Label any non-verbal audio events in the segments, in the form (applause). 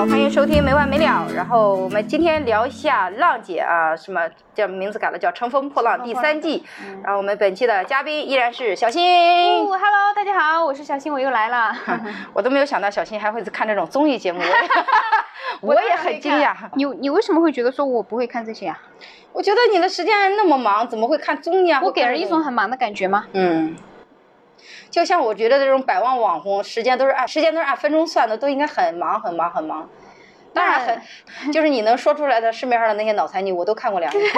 好，欢迎收听没完没了。然后我们今天聊一下浪姐啊，什么叫名字改了，叫《乘风破浪》第三季。然后我们本期的嘉宾依然是小新。哦，Hello，大家好，我是小新，我又来了。(laughs) 我都没有想到小新还会看这种综艺节目，我也 (laughs) 很惊讶。你你为什么会觉得说我不会看这些啊？我觉得你的时间那么忙，怎么会看综艺啊？我给人一种很忙的感觉吗？嗯。就像我觉得这种百万网红，时间都是按时间都是按分钟算的，都应该很忙很忙很忙。当然很，就是你能说出来的市面上的那些脑残女，我都看过两遍。(laughs)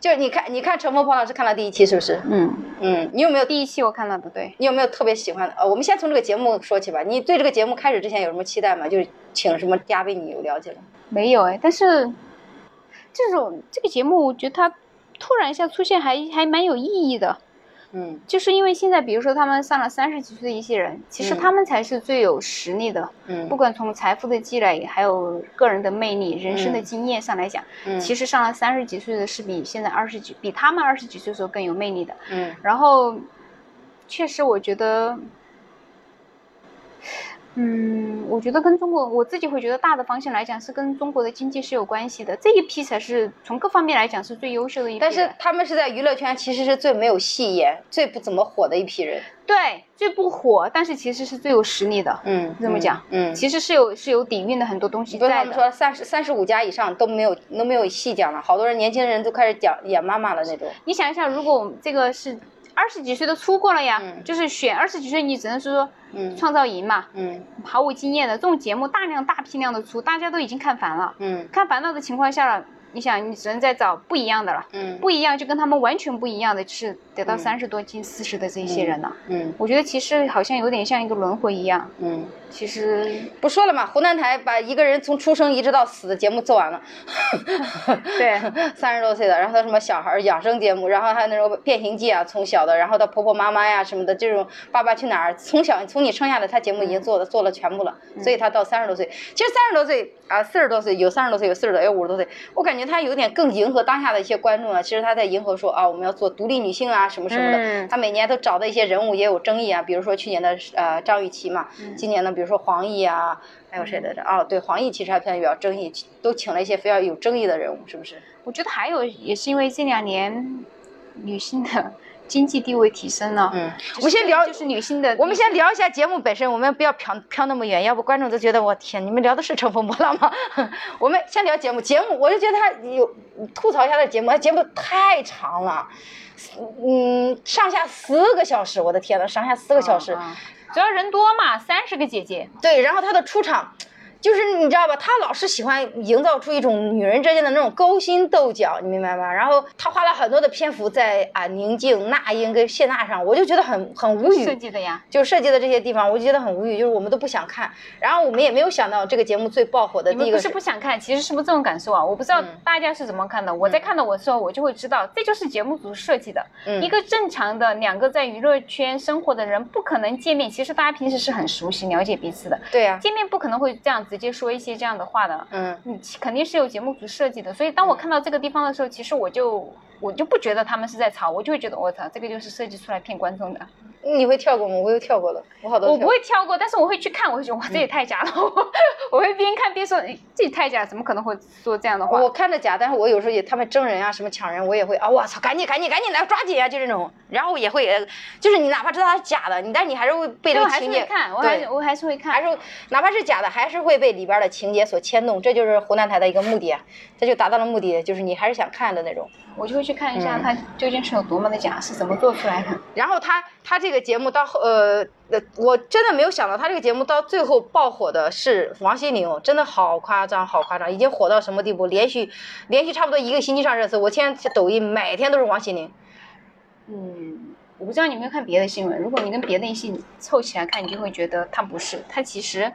就是你看，你看《乘风破浪》是看了第一期是不是？嗯嗯。你有没有第一期我看了的？对。你有没有特别喜欢的？呃，我们先从这个节目说起吧。你对这个节目开始之前有什么期待吗？就是请什么嘉宾，你有了解吗？没有哎，但是这种这个节目，我觉得它突然一下出现，还还蛮有意义的。嗯，就是因为现在，比如说他们上了三十几岁的一些人，其实他们才是最有实力的。嗯，不管从财富的积累，还有个人的魅力、人生的经验上来讲，嗯，其实上了三十几岁的是比现在二十几、比他们二十几岁时候更有魅力的。嗯，然后，确实我觉得。嗯，我觉得跟中国，我自己会觉得大的方向来讲是跟中国的经济是有关系的。这一批才是从各方面来讲是最优秀的一批。但是他们是在娱乐圈其实是最没有戏演、最不怎么火的一批人。对，最不火，但是其实是最有实力的。嗯，这么讲，嗯，其实是有是有底蕴的很多东西在的。他们说三十三十五加以上都没有都没有戏讲了，好多人年轻人都开始讲演妈妈了那种。你想一下，如果我们这个是。二十几岁都出过了呀，就是选二十几岁，你只能是说创造营嘛，毫无经验的这种节目，大量大批量的出，大家都已经看烦了，嗯。看烦了的情况下了。你想，你只能再找不一样的了，嗯，不一样就跟他们完全不一样的，是得到三十多斤、四十的这些人了，嗯，我觉得其实好像有点像一个轮回一样，嗯，其实不说了嘛，湖南台把一个人从出生一直到死的节目做完了 (laughs) (laughs) 对，三十多岁的，然后他什么小孩养生节目，然后还有那种变形记啊，从小的，然后到婆婆妈妈呀什么的这种爸爸去哪儿，从小从你生下来，他节目已经做的做了全部了，所以他到三十多岁，其实三十多岁啊，四十多岁有三十多岁有四十多有五十多岁，我感觉他有点更迎合当下的一些观众啊，其实他在迎合说啊，我们要做独立女性啊，什么什么的。他每年都找的一些人物也有争议啊，比如说去年的呃张雨绮嘛，今年呢，比如说黄奕啊，还有谁来着？哦，对，黄奕其实还偏比较争议，都请了一些非常有争议的人物，是不是？我觉得还有也是因为这两年女性的。经济地位提升了，嗯，我们先聊就是女性的，我们先聊一下节目本身，我们不要飘飘那么远，要不观众都觉得我天，你们聊的是乘风破浪吗？(laughs) 我们先聊节目，节目我就觉得他有吐槽一下的节目，他节目太长了，嗯，上下四个小时，我的天呐，上下四个小时，主要人多嘛，三十个姐姐，对，然后他的出场。就是你知道吧，他老是喜欢营造出一种女人之间的那种勾心斗角，你明白吗？然后他花了很多的篇幅在啊宁静、那英跟谢娜上，我就觉得很很无语。设计的呀，就设计的这些地方，我就觉得很无语，就是我们都不想看。然后我们也没有想到这个节目最爆火的第一个。不是不想看，其实是不是这种感受啊？我不知道大家是怎么看的。我在看到我的时候，我就会知道，这就是节目组设计的。嗯。一个正常的两个在娱乐圈生活的人，不可能见面。其实大家平时是很熟悉、了解彼此的。对呀。见面不可能会这样直接说一些这样。的话的，嗯，你肯定是有节目组设计的，所以当我看到这个地方的时候，其实我就我就不觉得他们是在吵，我就会觉得我操，这个就是设计出来骗观众的。你会跳过吗？我又跳过了，我好多。我不会跳过，但是我会去看，我会觉得哇，这也太假了。我会边看边说，这也太假，怎么可能会说这样的话？我看着假，但是我有时候也他们争人啊，什么抢人，我也会啊，我操，赶紧赶紧赶紧来抓紧啊，就这种。然后也会，就是你哪怕知道它是假的，你但你还是会被这个情节。看，我还我还是会看，还是哪怕是假的，还是会被里边的情节所牵动。这就是湖南台的一个目的，这就达到了目的，就是你还是想看的那种。我就会去看一下它究竟是有多么的假，是怎么做出来的。然后他他这个节目到后呃呃，我真的没有想到他这个节目到最后爆火的是王心凌，真的好夸张，好夸张，已经火到什么地步？连续连续差不多一个星期上热搜。我现在抖音每天都是王心凌。嗯，我不知道你有没有看别的新闻。如果你跟别的一些凑起来看，你就会觉得他不是，他其实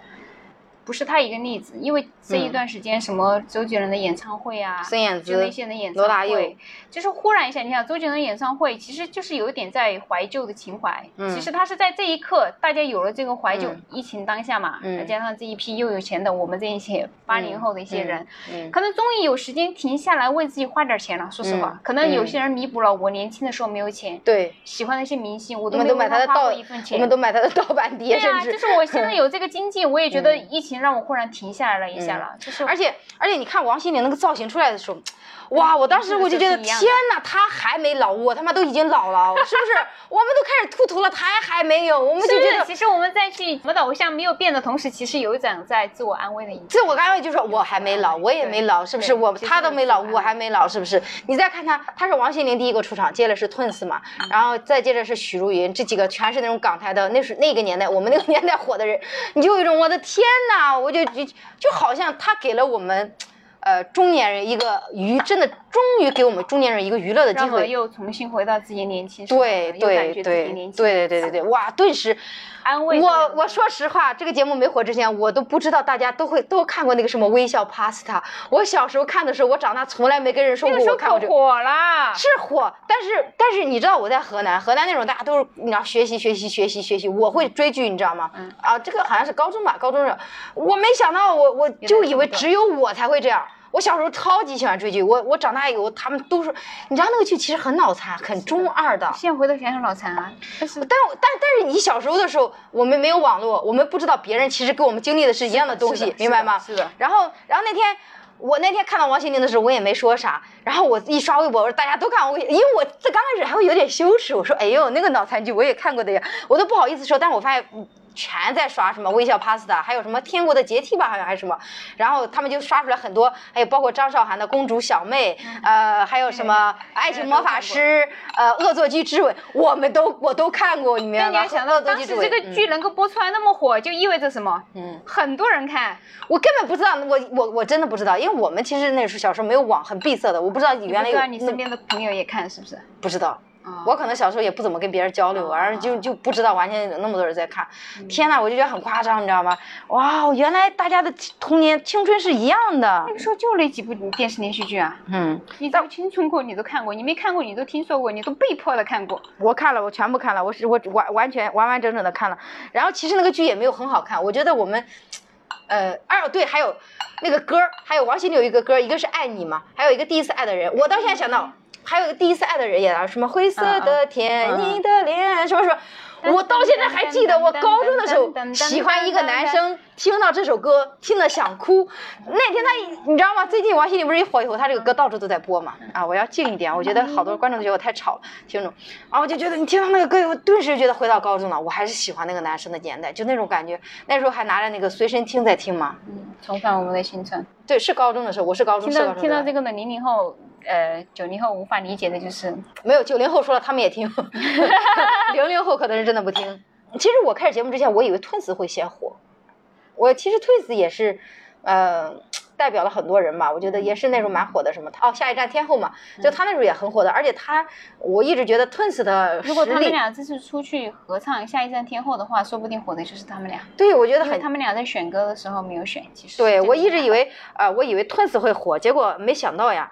不是他一个例子，因为这一段时间什么周杰伦的演唱会啊，孙燕姿、那些的演唱会，就是忽然一下，你看周杰伦演唱会，其实就是有一点在怀旧的情怀。嗯，其实他是在这一刻，大家有了这个怀旧，疫情当下嘛，再加上这一批又有钱的我们这一些八零后的一些人，可能终于有时间停下来为自己花点钱了。说实话，可能有些人弥补了我年轻的时候没有钱，对，喜欢那些明星，我都没有花过一分钱，我们都买他的盗版碟，对啊，就是我现在有这个经济，我也觉得疫情。让我忽然停下来了一下了，就是而且而且你看王心凌那个造型出来的时候。哇！我当时我就觉得天哪，他还没老，我他妈都已经老了，是不是？我们都开始秃头了，他还没有，我们就觉得其实我们在去我们的偶像没有变的同时，其实有一种在自我安慰的意思。自我安慰就是我还没老，我也没老，是不是？我他都没老，我还没老，是不是？你再看他，他是王心凌第一个出场，接着是 Twins 嘛，然后再接着是许茹芸，这几个全是那种港台的，那是那个年代我们那个 (laughs) 年代火的人，你就有一种我的天哪，我就就就好像他给了我们。呃，中年人一个娱，真的终于给我们中年人一个娱乐的机会，又重新回到自己年轻，对对对对对对对对，哇，顿时。安慰我，我说实话，这个节目没火之前，我都不知道大家都会都看过那个什么微笑 Pasta。我小时候看的时候，我长大从来没跟人说过我看过这个。火了，是火，但是但是你知道我在河南，河南那种大家都是你要学习学习学习学习，我会追剧，你知道吗？嗯。啊，这个好像是高中吧，高中时候，我没想到我我就以为只有我才会这样。我小时候超级喜欢追剧，我我长大以后他们都说，你知道那个剧其实很脑残，很中二的。现在回头想想脑残啊，但是但但但是你小时候的时候，我们没有网络，我们不知道别人其实跟我们经历的是一样的东西，明白吗？是的。然后然后那天我那天看到王心凌的时候，我也没说啥。然后我一刷微博，我说大家都看我，因为我这刚开始还会有点羞耻，我说哎呦那个脑残剧我也看过的呀，我都不好意思说。但是我发现。全在刷什么微笑 Pasta，还有什么天国的阶梯吧，好像还是什么，然后他们就刷出来很多，还有包括张韶涵的公主小妹，呃，还有什么爱情魔法师，呃，恶作剧之吻，我们都我都看过，你明白吗？想到当时这个剧能够播出来那么火，就意味着什么？嗯，很多人看，我根本不知道，我我我真的不知道，因为我们其实那时候小时候没有网，很闭塞的，我不知道原来有。你身边的朋友也看是不是？不知道。我可能小时候也不怎么跟别人交流，完了就就不知道完全有那么多人在看。天呐，我就觉得很夸张，你知道吗？哇，原来大家的童年青春是一样的。那个时候就那几部电视连续剧啊。嗯。你到青春过，你都看过；你没看过，你都听说过，你都被迫的看过。我看了，我全部看了，我是我完完全完完整整的看了。然后其实那个剧也没有很好看，我觉得我们，呃，二对还有那个歌还有王心凌有一个歌，一个是爱你嘛，还有一个第一次爱的人。我到现在想到。还有一个第一次爱的人也啊，什么灰色的天，你的脸，什么什么，我到现在还记得，我高中的时候喜欢一个男生，听到这首歌听了想哭。那天他，你知道吗？最近王心凌不是一火以后，他这个歌到处都在播嘛。啊，我要静一点，我觉得好多观众觉得我太吵了，听众。啊，我就觉得你听到那个歌以后，顿时觉得回到高中了。我还是喜欢那个男生的年代，就那种感觉。那时候还拿着那个随身听在听嘛。嗯，重返我们的青春。对，是高中的时候，我是高中。听到听到这个的零零后。呃，九零后无法理解的就是没有九零后说了他们也听，(laughs) 零零后可能是真的不听。其实我开始节目之前，我以为 Twins 会先火。我其实 Twins 也是，呃，代表了很多人吧。我觉得也是那时候蛮火的。什么？哦，下一站天后嘛，就他那时候也很火的。而且他，我一直觉得 Twins 的如果他们俩这次出去合唱下一站天后的话，说不定火的就是他们俩。对，我觉得很。他们俩在选歌的时候没有选，其实。对，我一直以为呃，我以为 Twins 会火，结果没想到呀。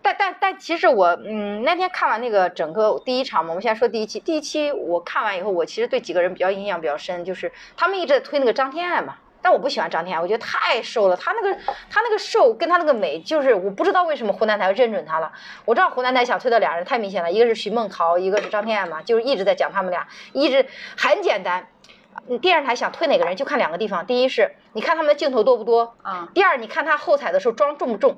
但但但其实我嗯那天看完那个整个第一场嘛，我们先说第一期。第一期我看完以后，我其实对几个人比较印象比较深，就是他们一直在推那个张天爱嘛。但我不喜欢张天爱，我觉得太瘦了。他那个他那个瘦跟他那个美，就是我不知道为什么湖南台认准他了。我知道湖南台想推的俩人太明显了，一个是徐梦桃，一个是张天爱嘛，就是一直在讲他们俩，一直很简单。电视台想推哪个人就看两个地方，第一是你看他们的镜头多不多啊，第二你看他后采的时候妆重不重。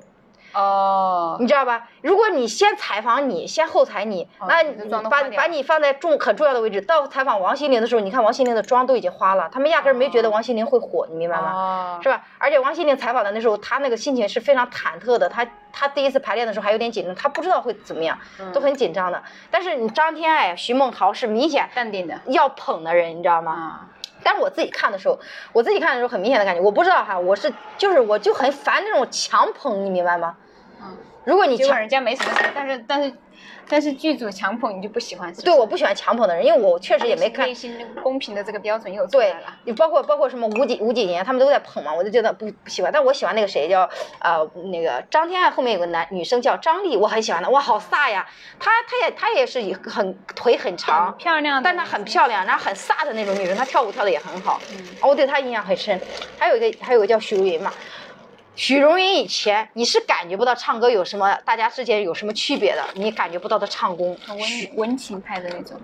哦，你知道吧？如果你先采访你，先后采你，那把把你放在重很重要的位置。到采访王心凌的时候，你看王心凌的妆都已经花了，他们压根儿没觉得王心凌会火，你明白吗？是吧？而且王心凌采访的那时候，她那个心情是非常忐忑的，她她第一次排练的时候还有点紧张，她不知道会怎么样，都很紧张的。但是你张天爱、徐梦桃是明显淡定的，要捧的人，你知道吗？但是我自己看的时候，我自己看的时候很明显的感觉，我不知道哈，我是就是我就很烦那种强捧，你明白吗？嗯，如果你结果人家没什么，但是但是但是剧组强捧你就不喜欢，对，我不喜欢强捧的人，因为我确实也没看。内心公平的这个标准又出来了。你包括包括什么吴谨吴谨言，他们都在捧嘛，我就觉得不不喜欢。但我喜欢那个谁叫呃那个张天爱，后面有个男女生叫张丽，我很喜欢的，哇，好飒呀！她她也她也是很腿很长，漂亮，但她很漂亮，然后很飒的那种女生，她跳舞跳的也很好，我对她印象很深。还有一个还有个叫许茹芸嘛。许茹芸以前你是感觉不到唱歌有什么，大家之间有什么区别的，你感觉不到的唱功，温温情派的那种，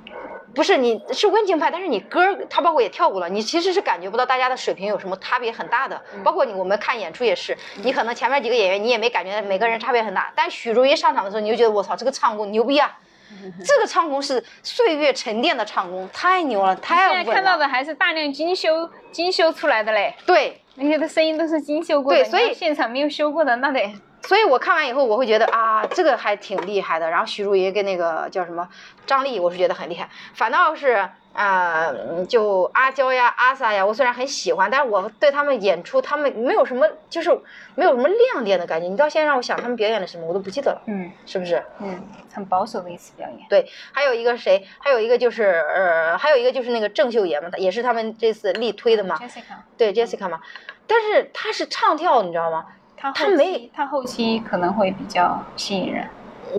不是你是温情派，但是你歌他包括也跳舞了，你其实是感觉不到大家的水平有什么差别很大的，包括你我们看演出也是，你可能前面几个演员你也没感觉每个人差别很大，但许茹芸上场的时候你就觉得我操这个唱功牛逼啊，(laughs) 这个唱功是岁月沉淀的唱功，太牛了，太稳了。现在看到的还是大量精修精修出来的嘞，对。那些的声音都是精修过的，对，所以现场没有修过的那得。所以我看完以后，我会觉得啊，这个还挺厉害的。然后许茹芸跟那个叫什么张丽，我是觉得很厉害。反倒是。啊，就阿娇呀、阿 sa 呀，我虽然很喜欢，但是我对他们演出，他们没有什么，就是没有什么亮点的感觉。你到现在让我想他们表演了什么，我都不记得了。嗯，是不是？嗯，很保守的一次表演。对，还有一个谁？还有一个就是呃，还有一个就是那个郑秀妍嘛，也是他们这次力推的嘛。Jessica。对，Jessica 嘛，但是她是唱跳，你知道吗？她她没，她后期可能会比较吸引人。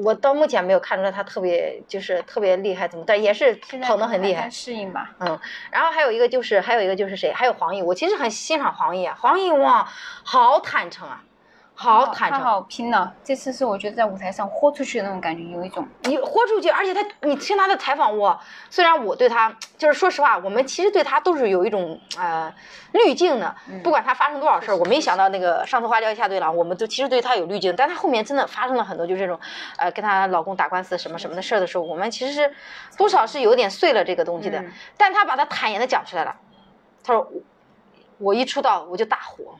我到目前没有看出来他特别就是特别厉害，怎么但也是捧的很厉害。适应吧。嗯，然后还有一个就是还有一个就是谁？还有黄奕，我其实很欣赏黄奕啊，黄奕哇，好坦诚啊。好坦诚，好拼呢。这次是我觉得在舞台上豁出去的那种感觉，有一种你豁出去，而且他，你听他的采访，我虽然我对他就是说实话，我们其实对他都是有一种呃滤镜的。不管他发生多少事儿，我没想到那个上次花椒一下对了，我们都其实对他有滤镜。但他后面真的发生了很多，就这种呃跟他老公打官司什么什么的事儿的时候，我们其实是多少是有点碎了这个东西的。但他把他坦言的讲出来了，他说我一出道我就大火。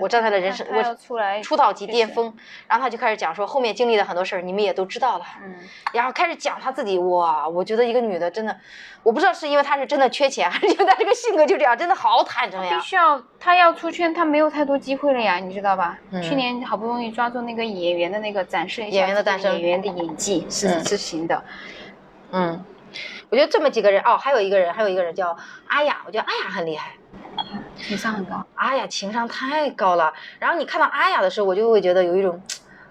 我站在了人生，我出来出道即巅峰，然后他就开始讲说后面经历了很多事儿，你们也都知道了，嗯，然后开始讲他自己，哇，我觉得一个女的真的，我不知道是因为她是真的缺钱，还是因为她这个性格就这样，真的好坦诚呀。必须要，她要出圈，她没有太多机会了呀，你知道吧？去年好不容易抓住那个演员的那个展示，演员的诞生，演员的演技是是行的，嗯，我觉得这么几个人，哦，还有一个人，还有一个人叫阿雅，我觉得阿雅很厉害。情商很高，阿雅情商太高了。然后你看到阿雅的时候，我就会觉得有一种，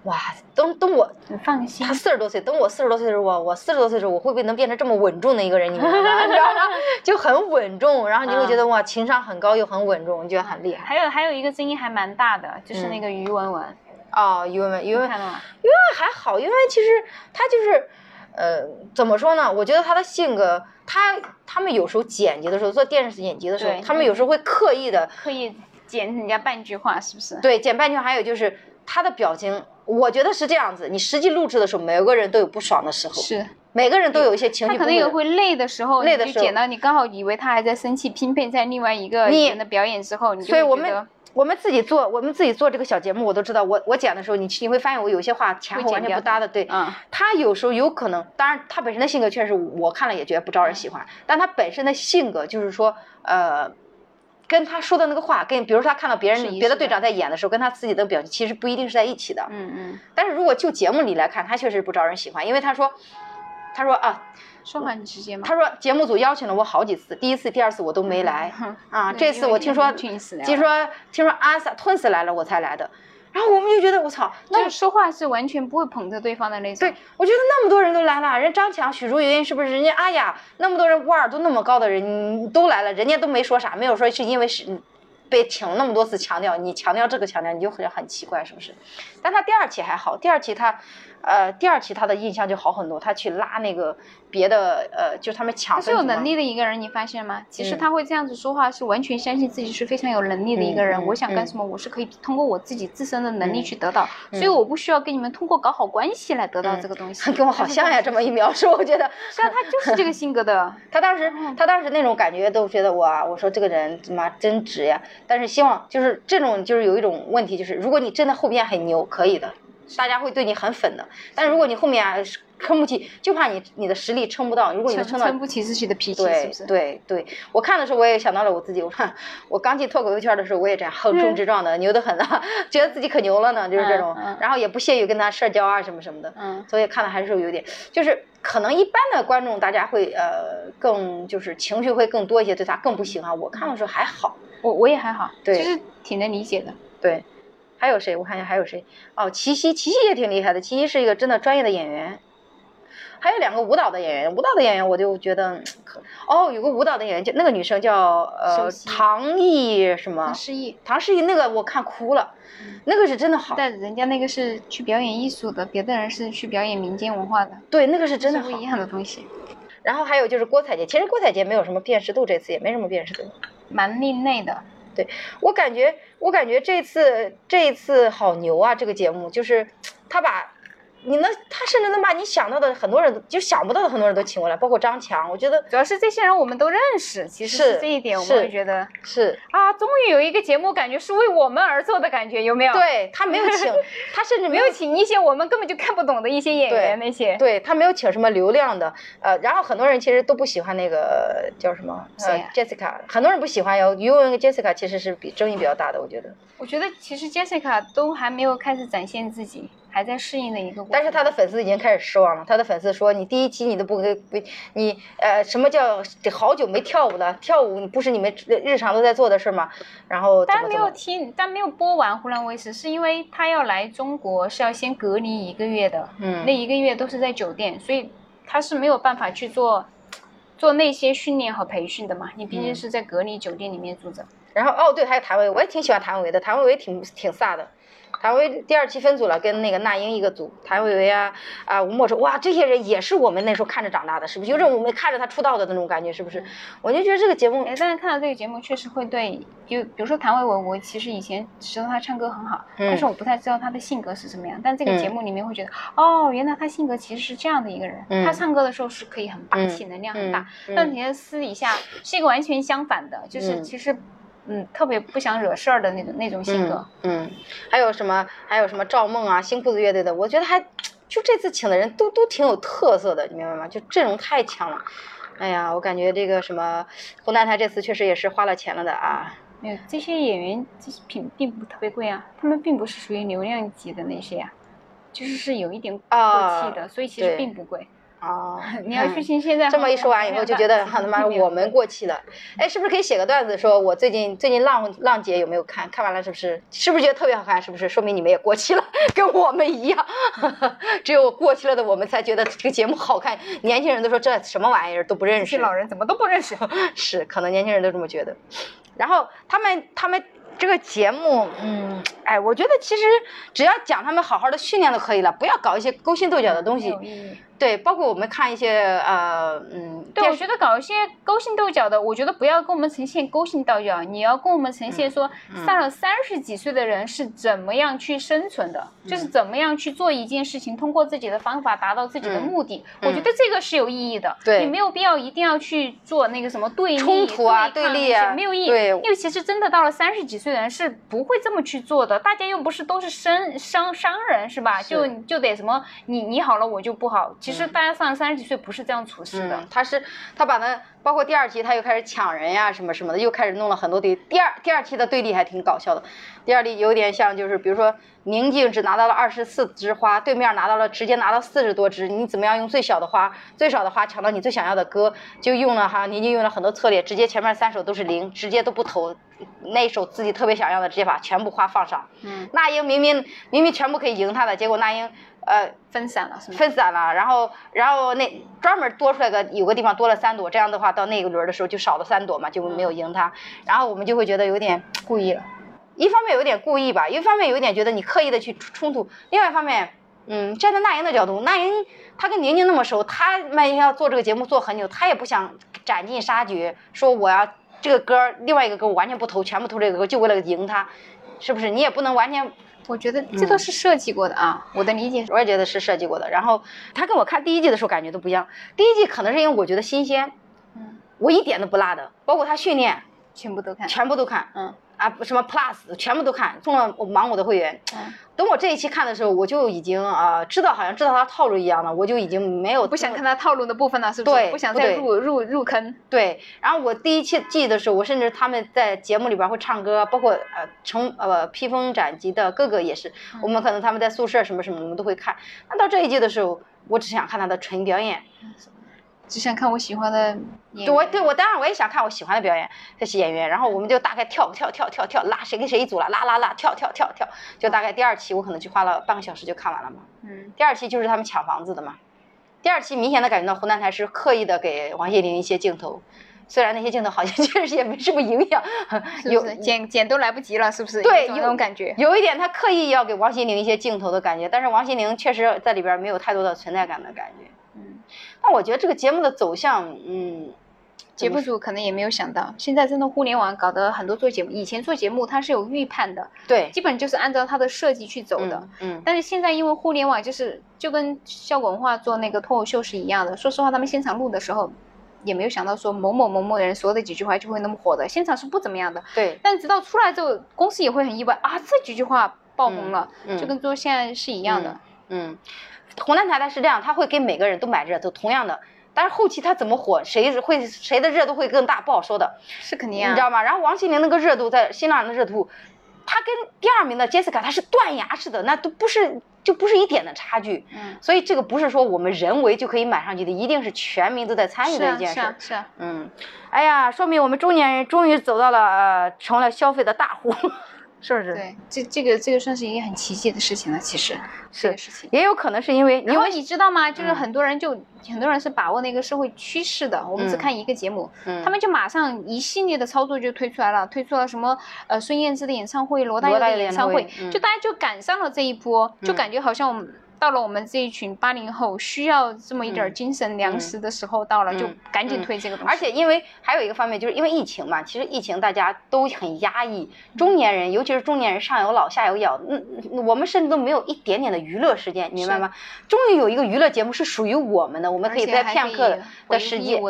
哇，等等我，你放心，她四十多岁，等我四十多岁的时候，我我四十多岁的时候，我会不会能变成这么稳重的一个人？你 (laughs) 知道吗？就很稳重，然后你会觉得哇，情商很高又很稳重，你觉得很厉害。还有还有一个声音还蛮大的，就是那个于文文。哦，于文文，于文文，于文文还好，因为其实他就是。呃，怎么说呢？我觉得他的性格，他他们有时候剪辑的时候，做电视剪辑的时候，他们有时候会刻意的刻意剪人家半句话，是不是？对，剪半句。还有就是他的表情，我觉得是这样子。你实际录制的时候，每个人都有不爽的时候，是每个人都有一些情绪。他可能也会累的时候，累的时候剪到你刚好以为他还在生气，(laughs) 拼配在另外一个人的表演之后，你就觉得。我们自己做，我们自己做这个小节目，我都知道。我我剪的时候，你你会发现我有些话前后完全不搭的。对，嗯，他有时候有可能，当然他本身的性格确实我看了也觉得不招人喜欢。但他本身的性格就是说，呃，跟他说的那个话，跟比如说他看到别人别的队长在演的时候，跟他自己的表情其实不一定是在一起的。嗯嗯。但是如果就节目里来看，他确实不招人喜欢，因为他说，他说啊。说话很直接吗？他说节目组邀请了我好几次，第一次、第二次我都没来啊。这次我听说，听说听说阿 sa 吞死来了，我才来的。然后我们就觉得我操，那说话是完全不会捧着对方的那种。对，我觉得那么多人都来了，人张强、许茹芸是不是？人家阿雅那么多人，腕儿都那么高的人都来了，人家都没说啥，没有说是因为是被请了那么多次强调，你强调这个强调，你就很很奇怪，是不是？但他第二期还好，第二期他。呃，第二期他的印象就好很多，他去拉那个别的，呃，就是他们抢。他是有能力的一个人，你发现吗？其实他会这样子说话，是完全相信自己是非常有能力的一个人。我想干什么，我是可以通过我自己自身的能力去得到，所以我不需要跟你们通过搞好关系来得到这个东西。(laughs) 跟我好像呀，这么一描述，我觉得。是啊，他就是这个性格的。(laughs) 他当时，他当时那种感觉都觉得哇，我说这个人他妈真直呀。但是希望就是这种就是有一种问题，就是如果你真的后边很牛，可以的。大家会对你很粉的，但如果你后面撑不起，就怕你你的实力撑不到。如果你撑到，撑不起自己的脾气，对对对。我看的时候，我也想到了我自己。我看我刚进脱口秀圈的时候，我也这样横冲直撞的，牛得很啊，觉得自己可牛了呢，就是这种。然后也不屑于跟他社交啊什么什么的。嗯。所以看的还是有点，就是可能一般的观众大家会呃更就是情绪会更多一些，对他更不行啊。我看的时候还好，我我也还好，对，就是挺能理解的。对。还有谁？我看一下还有谁？哦，齐溪，齐溪也挺厉害的。齐溪是一个真的专业的演员。还有两个舞蹈的演员，舞蹈的演员我就觉得，哦，有个舞蹈的演员叫那个女生叫呃唐艺什么？唐诗逸。唐诗逸那个我看哭了，那个是真的好。但人家那个是去表演艺术的，别的人是去表演民间文化的。对，那个是真的不一样的东西。然后还有就是郭采洁，其实郭采洁没有什么辨识度，这次也没什么辨识度，蛮另类的。对我感觉，我感觉这次这一次好牛啊！这个节目就是他把。你能，他甚至能把你想到的很多人就想不到的很多人都请过来，包括张强。我觉得主要是这些人我们都认识，其实是这一点，我们会觉得是啊，终于有一个节目，感觉是为我们而做的感觉，有没有？对他没有请，(laughs) 他甚至没有请一些我们根本就看不懂的一些演员那些。对他没有请什么流量的，呃，然后很多人其实都不喜欢那个叫什么呃 Jessica，很多人不喜欢哟，因为 Jessica 其实是比争议比较大的，我觉得。我觉得其实 Jessica 都还没有开始展现自己。还在适应的一个过程，但是他的粉丝已经开始失望了。他的粉丝说：“你第一期你都不给不，你呃什么叫好久没跳舞了？跳舞不是你们日常都在做的事吗？”然后但没有听，但没有播完湖南卫视，是因为他要来中国是要先隔离一个月的，嗯，那一个月都是在酒店，所以他是没有办法去做做那些训练和培训的嘛。你毕竟是在隔离酒店里面住着。然后哦对，还有谭维维，我也挺喜欢谭维维的，谭维维挺挺飒的。谭维第二期分组了，跟那个那英一个组。谭维维啊啊，吴莫愁，哇，这些人也是我们那时候看着长大的，是不是？有种我们看着他出道的那种感觉，是不是？我就觉得这个节目，但是看到这个节目确实会对，就比如说谭维维，我其实以前知道他唱歌很好，但是我不太知道他的性格是什么样。但这个节目里面会觉得，哦，原来他性格其实是这样的一个人。他唱歌的时候是可以很霸气，能量很大，但其实私底下是一个完全相反的，就是其实。嗯，特别不想惹事儿的那种那种性格。嗯，还有什么？还有什么？赵梦啊，新裤子乐队的，我觉得还就这次请的人都都挺有特色的，你明白吗？就阵容太强了。哎呀，我感觉这个什么湖南台这次确实也是花了钱了的啊。没有这些演员，这些品并不特别贵啊，他们并不是属于流量级的那些呀，就是是有一点过气的，所以其实并不贵。哦，(laughs) 你要去听现在这么一说完以后，就觉得他妈我们过气了。哎，是不是可以写个段子说，我最近最近浪浪姐有没有看？看完了是不是？是不是觉得特别好看？是不是？说明你们也过气了，跟我们一样。(laughs) 只有过气了的我们才觉得这个节目好看。年轻人都说这什么玩意儿都不认识，老人怎么都不认识。(laughs) 是，可能年轻人都这么觉得。然后他们他们。这个节目，嗯，哎，我觉得其实只要讲他们好好的训练就可以了，不要搞一些勾心斗角的东西。对，包括我们看一些呃，嗯，对，我觉得搞一些勾心斗角的，我觉得不要跟我们呈现勾心斗角，你要跟我们呈现说上了三十几岁的人是怎么样去生存的，就是怎么样去做一件事情，通过自己的方法达到自己的目的。我觉得这个是有意义的。对，你没有必要一定要去做那个什么对立、冲突啊、对立啊，没有意义。对，因为其实真的到了三十几岁的人是不会这么去做的，大家又不是都是商商商人是吧？就就得什么你你好了我就不好，其实大家上了三。三十几岁不是这样处事的，他是他把他包括第二期他又开始抢人呀什么什么的，又开始弄了很多对第二第二期的对立还挺搞笑的，第二例有点像就是比如说宁静只拿到了二十四枝花，对面拿到了直接拿到四十多枝，你怎么样用最小的花最少的花抢到你最想要的歌，就用了哈宁静用了很多策略，直接前面三首都是零，直接都不投那一首自己特别想要的，直接把全部花放上。嗯，那英明明明明全部可以赢他的，结果那英。呃，分散了，分散了，然后，然后那专门多出来个有个地方多了三朵，这样的话到那个轮的时候就少了三朵嘛，就没有赢他，然后我们就会觉得有点故意了，一方面有点故意吧，一方面有点觉得你刻意的去冲突，另外一方面，嗯，站在那英的角度，那英他跟宁宁那么熟，他们要做这个节目做很久，他也不想斩尽杀绝，说我要这个歌另外一个歌我完全不投，全部投这个歌，就为了赢他，是不是？你也不能完全。我觉得这都是设计过的啊，我的理解，我也觉得是设计过的。然后他跟我看第一季的时候感觉都不一样，第一季可能是因为我觉得新鲜，嗯，我一点都不落的，包括他训练，全部都看，全部都看，嗯，啊，啊什么 Plus 全部都看，中了芒果的会员。等我这一期看的时候，我就已经啊知道好像知道他套路一样了，我就已经没有不想看他套路的部分了，是不是？对，不想再入入入坑。对，然后我第一期记的时候，我甚至他们在节目里边会唱歌，包括呃成呃披风斩棘的哥哥也是，我们可能他们在宿舍什么什么，我们都会看。那到这一季的时候，我只想看他的纯表演。只想看我喜欢的演员，我对我当然我也想看我喜欢的表演，这些演员，然后我们就大概跳跳跳跳跳拉谁跟谁一组了，拉拉拉跳跳跳跳，就大概第二期我可能就花了半个小时就看完了嘛。嗯，第二期就是他们抢房子的嘛。第二期明显的感觉到湖南台是刻意的给王心凌一些镜头，虽然那些镜头好像 (laughs) 确实也没什么营养，有剪剪都来不及了，是不是？对，有那种感觉。有一点他刻意要给王心凌一些镜头的感觉，但是王心凌确实在里边没有太多的存在感的感觉。那我觉得这个节目的走向，嗯，节目组可能也没有想到，现在真的互联网搞得很多做节目，以前做节目它是有预判的，对，基本就是按照它的设计去走的，嗯，但是现在因为互联网就是就跟效果文化做那个脱口秀是一样的，说实话，他们现场录的时候也没有想到说某某某某人说的几句话就会那么火的，现场是不怎么样的，对，但直到出来之后，公司也会很意外啊，这几句话爆红了，就跟做现在是一样的，嗯。湖南台它是这样，他会给每个人都买热度，同样的，但是后期他怎么火，谁会谁的热度会更大，不好说的，是肯定啊，你知道吗？然后王心凌那个热度在新浪人的热度，他跟第二名的杰斯卡他是断崖式的，那都不是就不是一点的差距，嗯，所以这个不是说我们人为就可以买上去的，一定是全民都在参与的一件事，是是，嗯，哎呀，说明我们中年人终于走到了呃成了消费的大户。是不是？对，这这个这个算是一个很奇迹的事情了。其实是事情，也有可能是因为，因为你知道吗？就是很多人就很多人是把握那个社会趋势的。我们只看一个节目，他们就马上一系列的操作就推出来了，推出了什么呃孙燕姿的演唱会、罗大佑的演唱会，就大家就赶上了这一波，就感觉好像我们。到了我们这一群八零后需要这么一点精神粮食的时候到了，就赶紧推这个东西。而且因为还有一个方面，就是因为疫情嘛，其实疫情大家都很压抑，中年人尤其是中年人上有老下有小，嗯，我们甚至都没有一点点的娱乐时间，明白吗？终于有一个娱乐节目是属于我们的，我们可以在片刻的时间，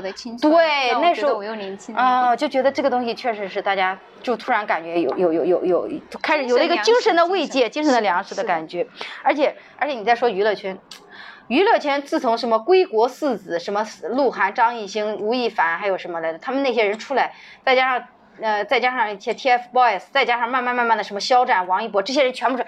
对，那时候我又年轻啊，就觉得这个东西确实是大家就突然感觉有有有有有开始有了一个精神的慰藉、精神。的粮食的感觉，而且而且你在。说娱乐圈，娱乐圈自从什么归国四子，什么鹿晗、张艺兴、吴亦凡，还有什么来着？他们那些人出来，再加上呃，再加上一些 TFBOYS，再加上慢慢慢慢的什么肖战、王一博，这些人全部是，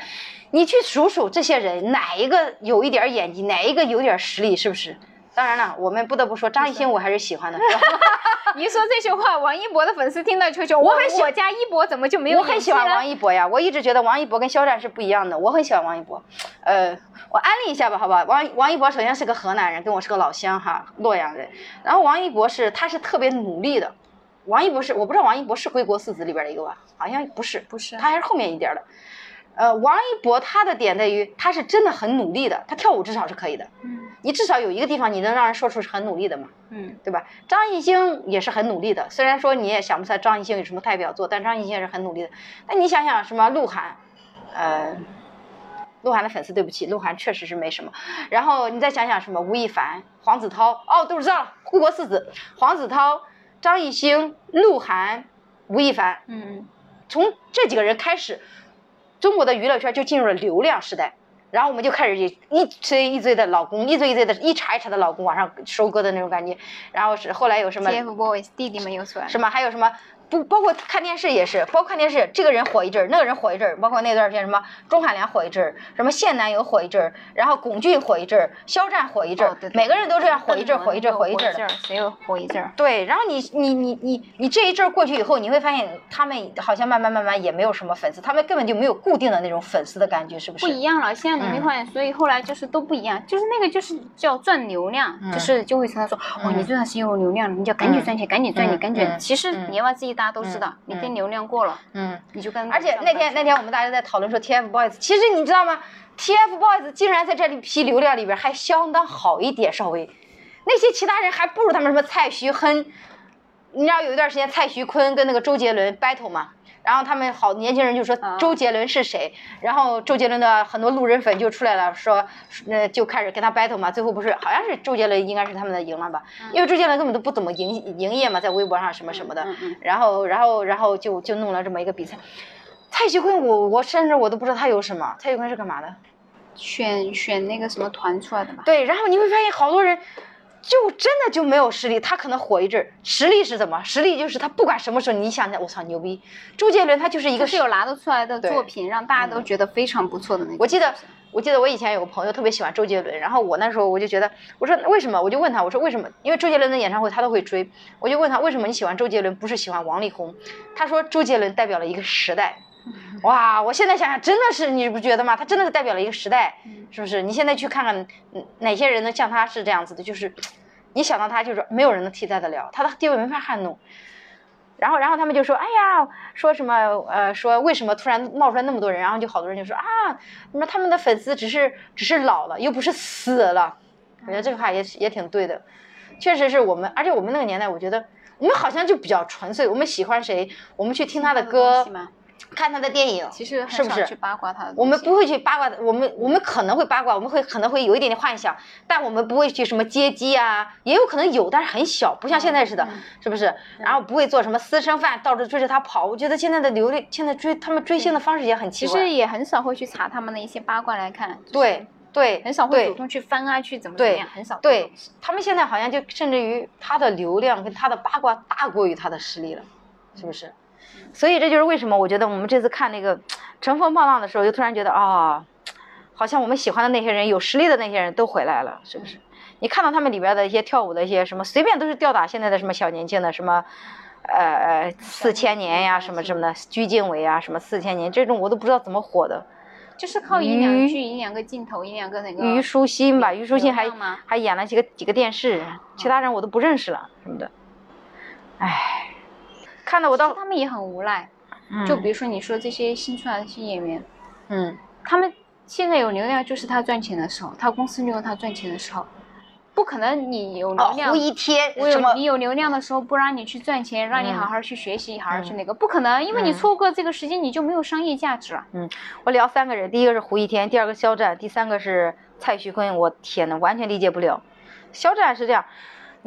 你去数数这些人，哪一个有一点演技，哪一个有点实力，是不是？当然了，我们不得不说张艺兴，我还是喜欢的。(laughs) 一说这些话，王一博的粉丝听到就说：“我很我家一博怎么就没有？”我很喜欢王一博呀，我一直觉得王一博跟肖战是不一样的。我很喜欢王一博，呃，我安利一下吧，好吧。王王一博首先是个河南人，跟我是个老乡哈，洛阳人。然后王一博是他是特别努力的，王一博是我不知道王一博是归国四子里边的一个吧？好像不是，不是，他还是后面一点的。呃，王一博他的点在于他是真的很努力的，他跳舞至少是可以的。嗯。你至少有一个地方你能让人说出是很努力的嘛？嗯，对吧？张艺兴也是很努力的，虽然说你也想不出来张艺兴有什么代表作，但张艺兴也是很努力的。那你想想什么鹿晗，呃，鹿晗的粉丝对不起，鹿晗确实是没什么。然后你再想想什么吴亦凡、黄子韬，哦，都知道了，护国四子，黄子韬、张艺兴、鹿晗、吴亦凡。嗯，从这几个人开始，中国的娱乐圈就进入了流量时代。然后我们就开始一一追一堆的老公，一堆一堆的，一茬一茬的老公往上收割的那种感觉。然后是后来有什么？TFBOYS 弟弟们又出来，什么还有什么？不包括看电视也是，包括看电视，这个人火一阵儿，那个人火一阵儿，包括那段时间什么钟汉良火一阵儿，什么现男友火一阵儿，然后龚俊火一阵儿，肖战火一阵儿，每个人都这样火一阵儿，火一阵儿，火一阵儿，谁又火一阵儿？对，然后你你你你你这一阵儿过去以后，你会发现他们好像慢慢慢慢也没有什么粉丝，他们根本就没有固定的那种粉丝的感觉，是不是？不一样了，现在你会发现，所以后来就是都不一样，就是那个就是叫赚流量，就是就会常常说，哦，你这段时间有流量了，你就赶紧赚钱，赶紧赚，你赶紧。其实言外之意大家都知道，你。跟流量过了，嗯，你就跟。而且那天那天我们大家在讨论说 TFBOYS，其实你知道吗？TFBOYS 竟然在这里批流量里边还相当好一点，稍微，那些其他人还不如他们什么蔡徐坤，你知道有一段时间蔡徐坤跟那个周杰伦 battle 吗？然后他们好年轻人就说周杰伦是谁，然后周杰伦的很多路人粉就出来了，说，呃，就开始跟他 battle 嘛，最后不是好像是周杰伦应该是他们的赢了吧，因为周杰伦根本都不怎么营营业嘛，在微博上什么什么的，然后然后然后就就弄了这么一个比赛。蔡徐坤，我我甚至我都不知道他有什么，蔡徐坤是干嘛的？选选那个什么团出来的吧？对，然后你会发现好多人。就真的就没有实力，他可能火一阵儿。实力是怎么？实力就是他不管什么时候，你想想，我操牛逼！周杰伦他就是一个是有拿得出来的作品，让大家都觉得非常不错的那种。我记得，我记得我以前有个朋友特别喜欢周杰伦，然后我那时候我就觉得，我说为什么？我就问他，我说为什么？因为周杰伦的演唱会他都会追，我就问他为什么你喜欢周杰伦，不是喜欢王力宏？他说周杰伦代表了一个时代。哇！我现在想想，真的是你不觉得吗？他真的是代表了一个时代，是不是？你现在去看看，哪些人能像他是这样子的？就是，你想到他，就是没有人能替代得了，他的地位没法撼动。然后，然后他们就说：“哎呀，说什么？呃，说为什么突然冒出来那么多人？”然后就好多人就说：“啊，你说他们的粉丝只是只是老了，又不是死了。”我觉得这个话也也挺对的，确实是我们，而且我们那个年代，我觉得我们好像就比较纯粹，我们喜欢谁，我们去听他的歌。看他的电影，其实是不是去八卦他的？我们不会去八卦，我们我们可能会八卦，我们会可能会有一点点幻想，但我们不会去什么接机啊，也有可能有，但是很小，不像现在似的，是不是？然后不会做什么私生饭，到处追着他跑。我觉得现在的流量，现在追他们追星的方式也很奇怪。其实也很少会去查他们的一些八卦来看。对对，很少会主动去翻啊，去怎么怎么样，很少。对他们现在好像就甚至于他的流量跟他的八卦大过于他的实力了，是不是？所以这就是为什么我觉得我们这次看那个《乘风破浪》的时候，就突然觉得啊，好像我们喜欢的那些人、有实力的那些人都回来了，是不是？你看到他们里边的一些跳舞的一些什么，随便都是吊打现在的什么小年轻的什么，呃，四千年呀，什么什么的，鞠婧祎啊，什么四千年这种我都不知道怎么火的，就是靠一两句、一两个镜头、一两个那个。虞书欣吧，虞书欣还还演了几个几个电视，其他人我都不认识了什么的，唉。看到我到他们也很无奈，就比如说你说这些新出来的新演员，嗯，他们现在有流量就是他赚钱的时候，他公司利用他赚钱的时候，不可能你有流量，胡一天，我有你有流量的时候不让你去赚钱，让你好好去学习，好好去那个，不可能，因为你错过这个时间你就没有商业价值了。嗯，我聊三个人，第一个是胡一天，第二个肖战，第三个是蔡徐坤，我天呐，完全理解不了，肖战是这样。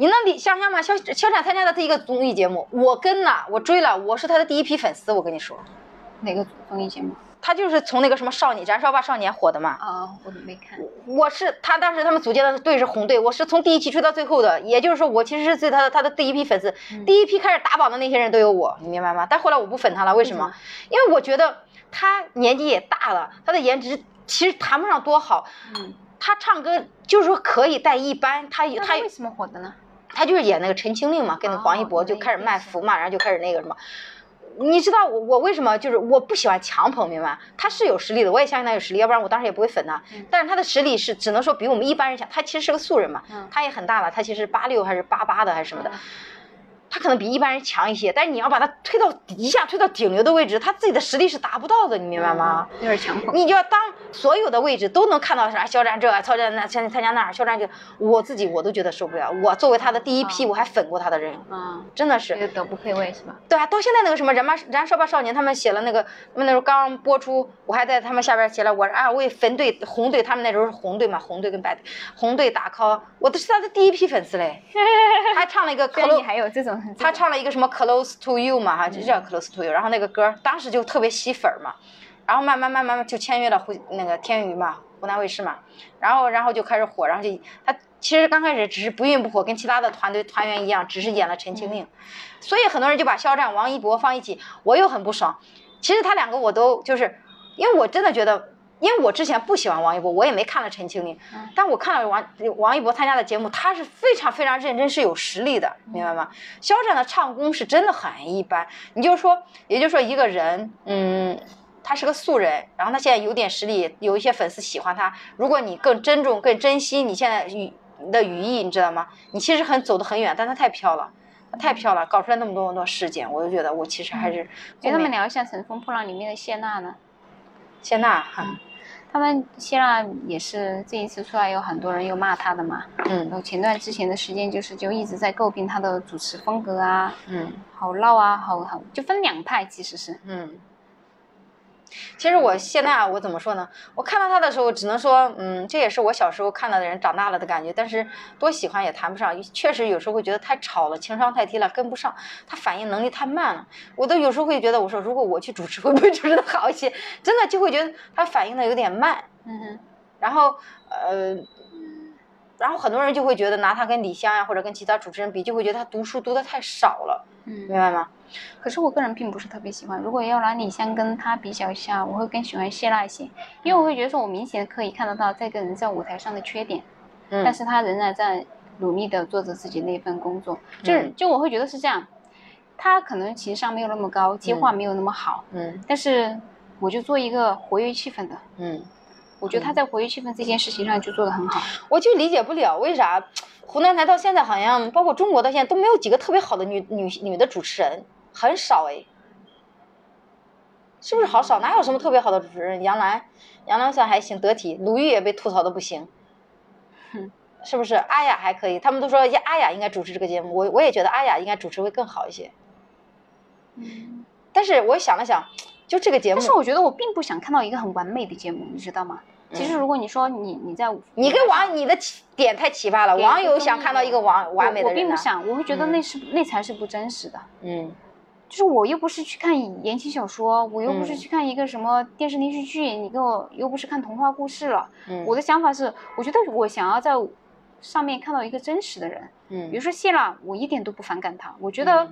你能理想象吗？肖肖战参加的第一个综艺节目，我跟了，我追了，我是他的第一批粉丝。我跟你说，哪个综艺节目？他就是从那个什么少女燃烧吧少年火的嘛。啊，我都没看。我是他当时他们组建的队是红队，我是从第一期追到最后的。也就是说，我其实是最他的他的第一批粉丝，第一批开始打榜的那些人都有我，你明白吗？但后来我不粉他了，为什么？因为我觉得他年纪也大了，他的颜值其实谈不上多好。嗯。他唱歌就是说可以，但一般。他他为什么火的呢？他就是演那个陈情令嘛，跟那黄一博就开始卖福嘛，然后就开始那个什么，你知道我我为什么就是我不喜欢强捧明白？他是有实力的，我也相信他有实力，要不然我当时也不会粉他。但是他的实力是只能说比我们一般人强，他其实是个素人嘛，他也很大了，他其实八六还是八八的还是什么的。他可能比一般人强一些，但是你要把他推到一下推到顶流的位置，他自己的实力是达不到的，你明白吗？有点强迫。你就要当所有的位置都能看到啥肖战这肖战那参参加那肖战就，我自己我都觉得受不了。我作为他的第一批，我还粉过他的人，啊，真的是德不配位是吧？对啊，到现在那个什么燃吧燃烧吧少年，他们写了那个，那时候刚播出，我还在他们下边写了，我啊为粉队红队，他们那时候是红队嘛，红队跟白队，红队打 call，我都是他的第一批粉丝嘞，(laughs) 还唱了一个，(laughs) 你还有这种，他唱了一个什么？close to you 嘛哈，就叫 close to you，然后那个歌当时就特别吸粉嘛，然后慢慢慢慢慢就签约了湖那个天娱嘛，湖南卫视嘛，然后然后就开始火，然后就他其实刚开始只是不孕不火，跟其他的团队团员一样，只是演了陈情令，所以很多人就把肖战、王一博放一起，我又很不爽。其实他两个我都就是，因为我真的觉得。因为我之前不喜欢王一博，我也没看了《陈情令》，但我看了王王一博参加的节目，他是非常非常认真，是有实力的，明白吗？肖战的唱功是真的很一般。你就说，也就是说，一个人，嗯，他是个素人，然后他现在有点实力，有一些粉丝喜欢他。如果你更珍重、更珍惜你现在语的语义，你知道吗？你其实很走得很远，但他太飘了，他太飘了，搞出来那么多那么多事件，我就觉得我其实还是。跟他们聊一下《乘风破浪》里面的谢娜呢？谢娜哈。他们希腊也是这一次出来有很多人又骂他的嘛，嗯，然后前段之前的时间就是就一直在诟病他的主持风格啊，嗯，好闹啊，好好就分两派其实是，嗯。其实我谢娜，我怎么说呢？我看到他的时候，只能说，嗯，这也是我小时候看到的人长大了的感觉。但是多喜欢也谈不上，确实有时候会觉得太吵了，情商太低了，跟不上。他反应能力太慢了，我都有时候会觉得，我说如果我去主持，会不会主持的好一些？真的就会觉得他反应的有点慢。嗯哼。然后，呃，然后很多人就会觉得拿他跟李湘呀，或者跟其他主持人比，就会觉得他读书读的太少了。嗯，明白吗？可是我个人并不是特别喜欢。如果要拿李湘跟他比较一下，我会更喜欢谢娜一些，因为我会觉得说，我明显可以看得到这个人在舞台上的缺点，嗯，但是他仍然在努力的做着自己那份工作。就是就我会觉得是这样，他可能情商没有那么高，接话没有那么好，嗯，但是我就做一个活跃气氛的，嗯，我觉得他在活跃气氛这件事情上就做得很好。我就理解不了为啥。湖南台到现在好像，包括中国到现在都没有几个特别好的女女女的主持人，很少哎，是不是好少？哪有什么特别好的主持人？杨澜，杨澜算还行，得体。鲁豫也被吐槽的不行，哼，是不是？阿雅还可以，他们都说阿雅应该主持这个节目，我我也觉得阿雅应该主持会更好一些。嗯，但是我想了想，就这个节目，但是我觉得我并不想看到一个很完美的节目，你知道吗？其实，如果你说你你在你跟网你的点太奇葩了，网友想看到一个完完美的人，我并不想，我会觉得那是那才是不真实的。嗯，就是我又不是去看言情小说，我又不是去看一个什么电视连续剧，你给我又不是看童话故事了。嗯，我的想法是，我觉得我想要在上面看到一个真实的人。嗯，比如说谢娜，我一点都不反感她，我觉得。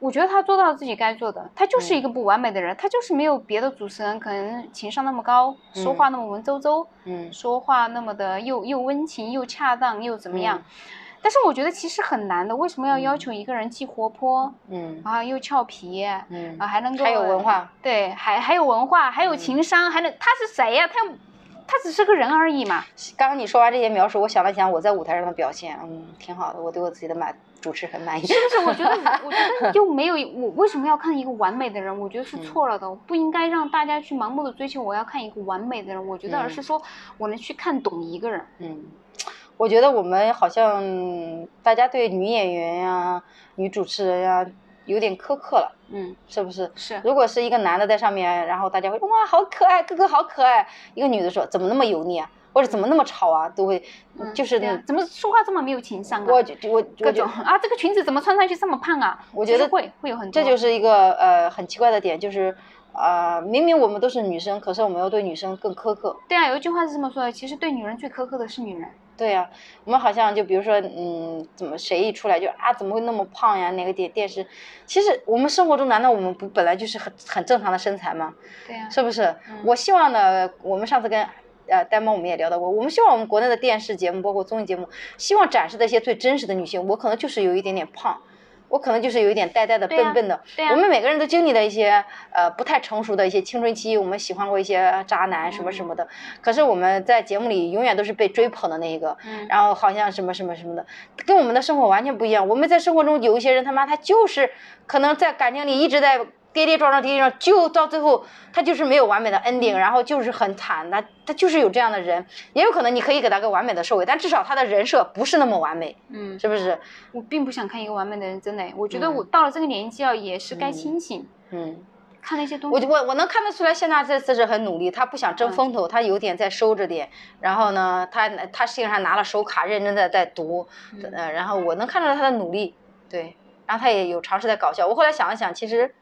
我觉得她做到了自己该做的，她就是一个不完美的人，她就是没有别的主持人可能情商那么高，说话那么文绉绉，嗯，说话那么的又又温情又恰当又怎么样？但是我觉得其实很难的，为什么要要求一个人既活泼，嗯，然后又俏皮，嗯，啊还能够还有文化，对，还还有文化，还有情商，还能他是谁呀？他他只是个人而已嘛。刚刚你说完这些描述，我想了想我在舞台上的表现，嗯，挺好的，我对我自己的满。主持很满意，是不是？我觉得，(laughs) 我觉得就没有我为什么要看一个完美的人？我觉得是错了的，不应该让大家去盲目的追求。我要看一个完美的人，我觉得而是说我能去看懂一个人。嗯，我觉得我们好像大家对女演员呀、女主持人呀有点苛刻了。嗯，是不是？是。如果是一个男的在上面，然后大家会哇，好可爱，哥哥好可爱。一个女的说，怎么那么油腻啊？或者怎么那么吵啊？都会，就是怎么说话这么没有情商啊？我我各种啊，这个裙子怎么穿上去这么胖啊？我觉得会会有很多。这就是一个呃很奇怪的点，就是呃明明我们都是女生，可是我们要对女生更苛刻。对啊，有一句话是这么说的，其实对女人最苛刻的是女人。对啊，我们好像就比如说，嗯，怎么谁一出来就啊怎么会那么胖呀？哪个电电视？其实我们生活中难道我们不本来就是很很正常的身材吗？对呀，是不是？我希望呢，我们上次跟。呃，呆猫我们也聊到过，我们希望我们国内的电视节目，包括综艺节目，希望展示的一些最真实的女性。我可能就是有一点点胖，我可能就是有一点呆呆的、笨笨的。对我们每个人都经历了一些呃不太成熟的一些青春期，我们喜欢过一些渣男什么什么的。可是我们在节目里永远都是被追捧的那一个，嗯然后好像什么什么什么的，跟我们的生活完全不一样。我们在生活中有一些人，他妈他就是可能在感情里一直在。跌跌撞撞，跌跌撞撞，就到最后，他就是没有完美的 ending，然后就是很惨。他他就是有这样的人，也有可能你可以给他个完美的收尾，但至少他的人设不是那么完美，嗯，是不是？我并不想看一个完美的人，真的。我觉得我到了这个年纪啊，也是该清醒。嗯，看那些东西。我我我能看得出来，谢娜这次是很努力，她不想争风头，她有点在收着点。然后呢，她她实际上拿了手卡，认真的在读。嗯。然后我能看出来她的努力，对。然后她也有尝试在搞笑。我后来想了想，其实。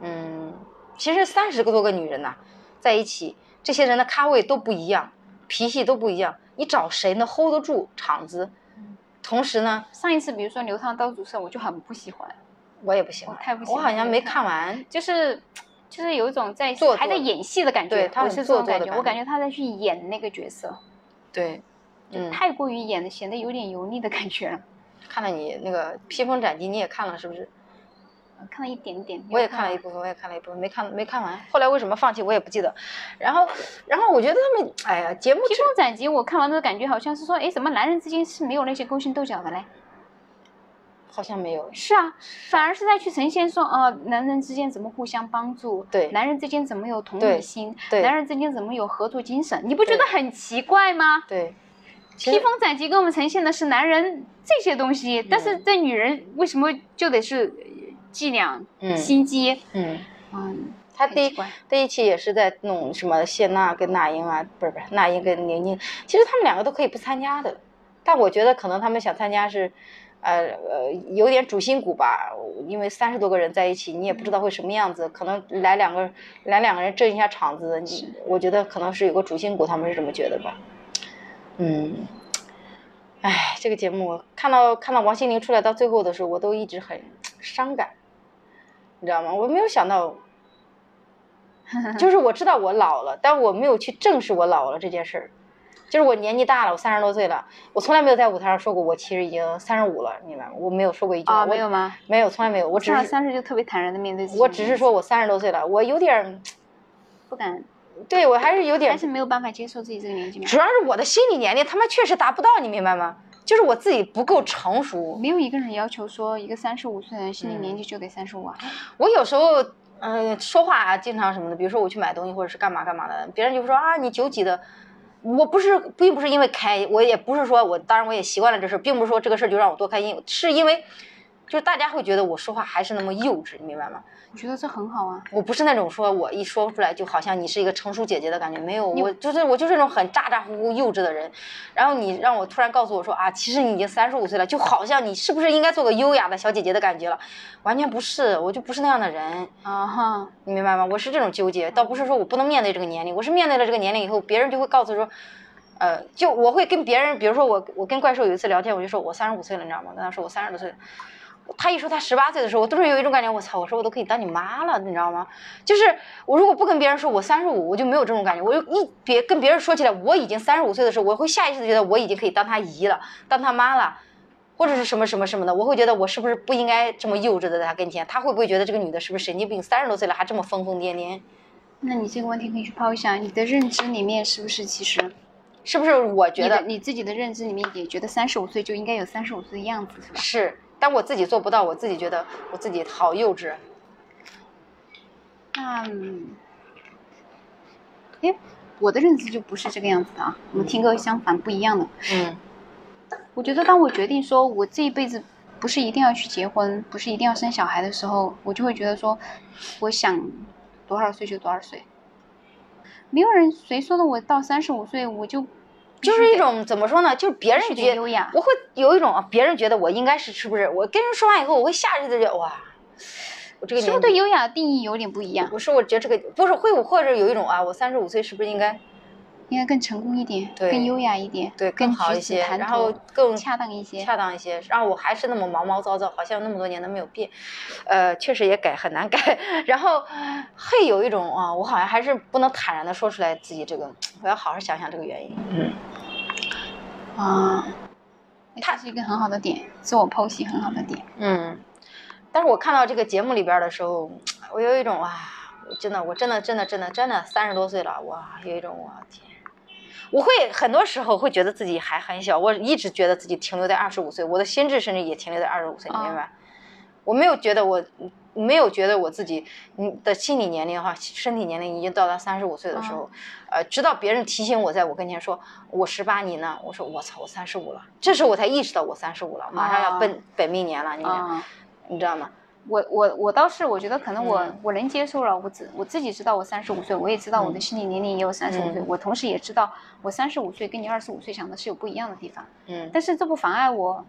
嗯，其实三十个多个女人呐，在一起，这些人的咖位都不一样，脾气都不一样，你找谁能 hold 得住场子？同时呢，上一次比如说刘涛当主持人，我就很不喜欢，我也不喜欢，太不喜欢，我好像没看完，就是就是有一种在还在演戏的感觉，对，他是这种感觉，我感觉他在去演那个角色，对，嗯太过于演的，显得有点油腻的感觉。看了你那个披风斩棘，你也看了是不是？看了一点点，我也看了一部分，我也看了一部分，没看没看完。后来为什么放弃，我也不记得。然后，然后我觉得他们，哎呀，节目披风斩棘，我看完之后感觉好像是说，哎，怎么男人之间是没有那些勾心斗角的嘞？好像没有。是啊，反而是在去呈现说，哦，男人之间怎么互相帮助？对，男人之间怎么有同理心？对，男人之间怎么有合作精神？你不觉得很奇怪吗？对，披风斩棘给我们呈现的是男人这些东西，但是这女人为什么就得是伎俩、嗯。心机？嗯。嗯。他第第一期也是在弄什么谢娜跟那英啊，不是不是那英跟宁宁，其实他们两个都可以不参加的，但我觉得可能他们想参加是，呃呃有点主心骨吧，因为三十多个人在一起，你也不知道会什么样子，可能来两个来两个人震一下场子，你我觉得可能是有个主心骨，他们是这么觉得吧，嗯，哎，这个节目看到看到王心凌出来到最后的时候，我都一直很伤感，你知道吗？我没有想到。(laughs) 就是我知道我老了，但我没有去正视我老了这件事儿。就是我年纪大了，我三十多岁了，我从来没有在舞台上说过我其实已经三十五了，明白吗？我没有说过一句。啊，没有吗？没有，从来没有。我只是三十就特别坦然的面对自己。我只是说我三十多岁了，我有点不敢。对我还是有点。还是没有办法接受自己这个年纪吗？主要是我的心理年龄他妈确实达不到，你明白吗？就是我自己不够成熟。没有一个人要求说一个三十五岁的人心理年纪就得三十五啊。我有时候。嗯，说话啊，经常什么的，比如说我去买东西或者是干嘛干嘛的，别人就说啊，你九几的，我不是，并不是因为开，我也不是说我，当然我也习惯了这事，并不是说这个事就让我多开心，是因为。就是大家会觉得我说话还是那么幼稚，你明白吗？我觉得这很好啊。我不是那种说我一说出来就好像你是一个成熟姐姐的感觉，没有，我就是我就是那种很咋咋呼呼幼稚的人。然后你让我突然告诉我说啊，其实你已经三十五岁了，就好像你是不是应该做个优雅的小姐姐的感觉了？完全不是，我就不是那样的人啊哈，你明白吗？我是这种纠结，倒不是说我不能面对这个年龄，我是面对了这个年龄以后，别人就会告诉说，呃，就我会跟别人，比如说我我跟怪兽有一次聊天，我就说我三十五岁了，你知道吗？跟他说我三十多岁。他一说他十八岁的时候，我都是有一种感觉，我操！我说我都可以当你妈了，你知道吗？就是我如果不跟别人说我三十五，我就没有这种感觉。我就一别跟别人说起来我已经三十五岁的时候，我会下意识的觉得我已经可以当他姨了，当他妈了，或者是什么什么什么的。我会觉得我是不是不应该这么幼稚的在他跟前？他会不会觉得这个女的是不是神经病？三十多岁了还这么疯疯癫癫？那你这个问题可以去抛一下，你的认知里面是不是其实，是不是我觉得你自己的认知里面也觉得三十五岁就应该有三十五岁的样子，是吧？是。但我自己做不到，我自己觉得我自己好幼稚。嗯，哎，我的认知就不是这个样子的啊，我们听歌相反不一样的。嗯，我觉得当我决定说我这一辈子不是一定要去结婚，不是一定要生小孩的时候，我就会觉得说，我想多少岁就多少岁。没有人谁说的，我到三十五岁我就。就是一种怎么说呢？就是别人觉得我会有一种别人觉得我应该是是不是？我跟人说完以后，我会下意识的觉得哇，我这个是不是对优雅的定义有点不一样？不是，我觉得这个不是会或者有一种啊，我三十五岁是不是应该应该更成功一点，更优雅一点，对，更好一些，然后更恰当一些，恰当一些。然后我还是那么毛毛躁躁，好像那么多年都没有变，呃，确实也改很难改。(laughs) 然后会有一种啊，我好像还是不能坦然的说出来自己这个，我要好好想想这个原因。嗯。啊，它是一个很好的点，自我剖析很好的点。嗯，但是我看到这个节目里边的时候，我有一种啊，真的，我真的，真的，真的，真的三十多岁了，哇，有一种我天，我会很多时候会觉得自己还很小，我一直觉得自己停留在二十五岁，我的心智甚至也停留在二十五岁，你明白？我没有觉得我。没有觉得我自己，你的心理年龄哈，身体年龄已经到达三十五岁的时候，呃，直到别人提醒我在我跟前说我十八，你呢？我说我操，我三十五了，这时候我才意识到我三十五了，马上要奔本命年了，你你知道吗？我我我倒是我觉得可能我我能接受了，我自我自己知道我三十五岁，我也知道我的心理年龄也有三十五岁，我同时也知道我三十五岁跟你二十五岁想的是有不一样的地方，嗯，但是这不妨碍我。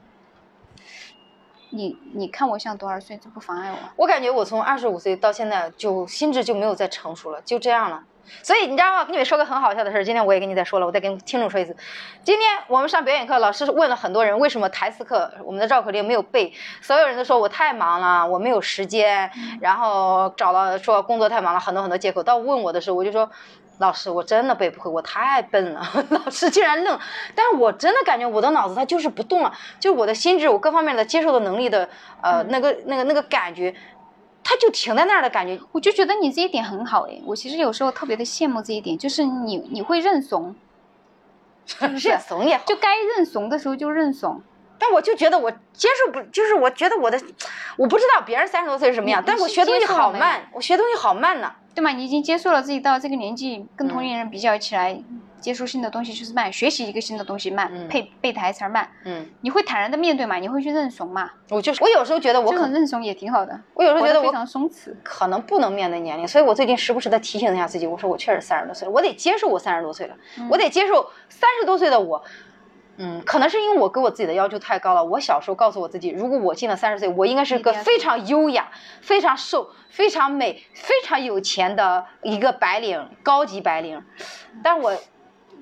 你你看我像多少岁，这不妨碍我。我感觉我从二十五岁到现在，就心智就没有再成熟了，就这样了。所以你知道吗？跟你们说个很好笑的事，今天我也跟你再说了，我再跟听众说一次。今天我们上表演课，老师问了很多人为什么台词课我们的绕口令没有背，所有人都说我太忙了，我没有时间，然后找了说工作太忙了，很多很多借口。到问我的时候，我就说。老师，我真的背不会，我太笨了。(laughs) 老师竟然愣，但是我真的感觉我的脑子它就是不动了，就是我的心智，我各方面的接受的能力的，呃，那个那个那个感觉，它就停在那儿的感觉。我就觉得你这一点很好哎，我其实有时候特别的羡慕这一点，就是你你会认怂，(laughs) 认怂也好，就该认怂的时候就认怂。但我就觉得我接受不，就是我觉得我的，我不知道别人三十多岁是什么样，但我学东西好慢，我学东西好慢呢。对吗？你已经接受了自己到这个年纪，跟同龄人比较起来，接受新的东西就是慢，学习一个新的东西慢，背背台词慢。嗯，你会坦然的面对嘛？你会去认怂嘛？我就是，我有时候觉得我可能认怂也挺好的。我有时候觉得我非常松弛，可能不能面对年龄，所以我最近时不时的提醒一下自己，我说我确实三十多岁了，我得接受我三十多岁了，我得接受三十多岁的我。嗯，可能是因为我给我自己的要求太高了。我小时候告诉我自己，如果我进了三十岁，我应该是个非常优雅、非常瘦、非常美、非常有钱的一个白领，高级白领。但我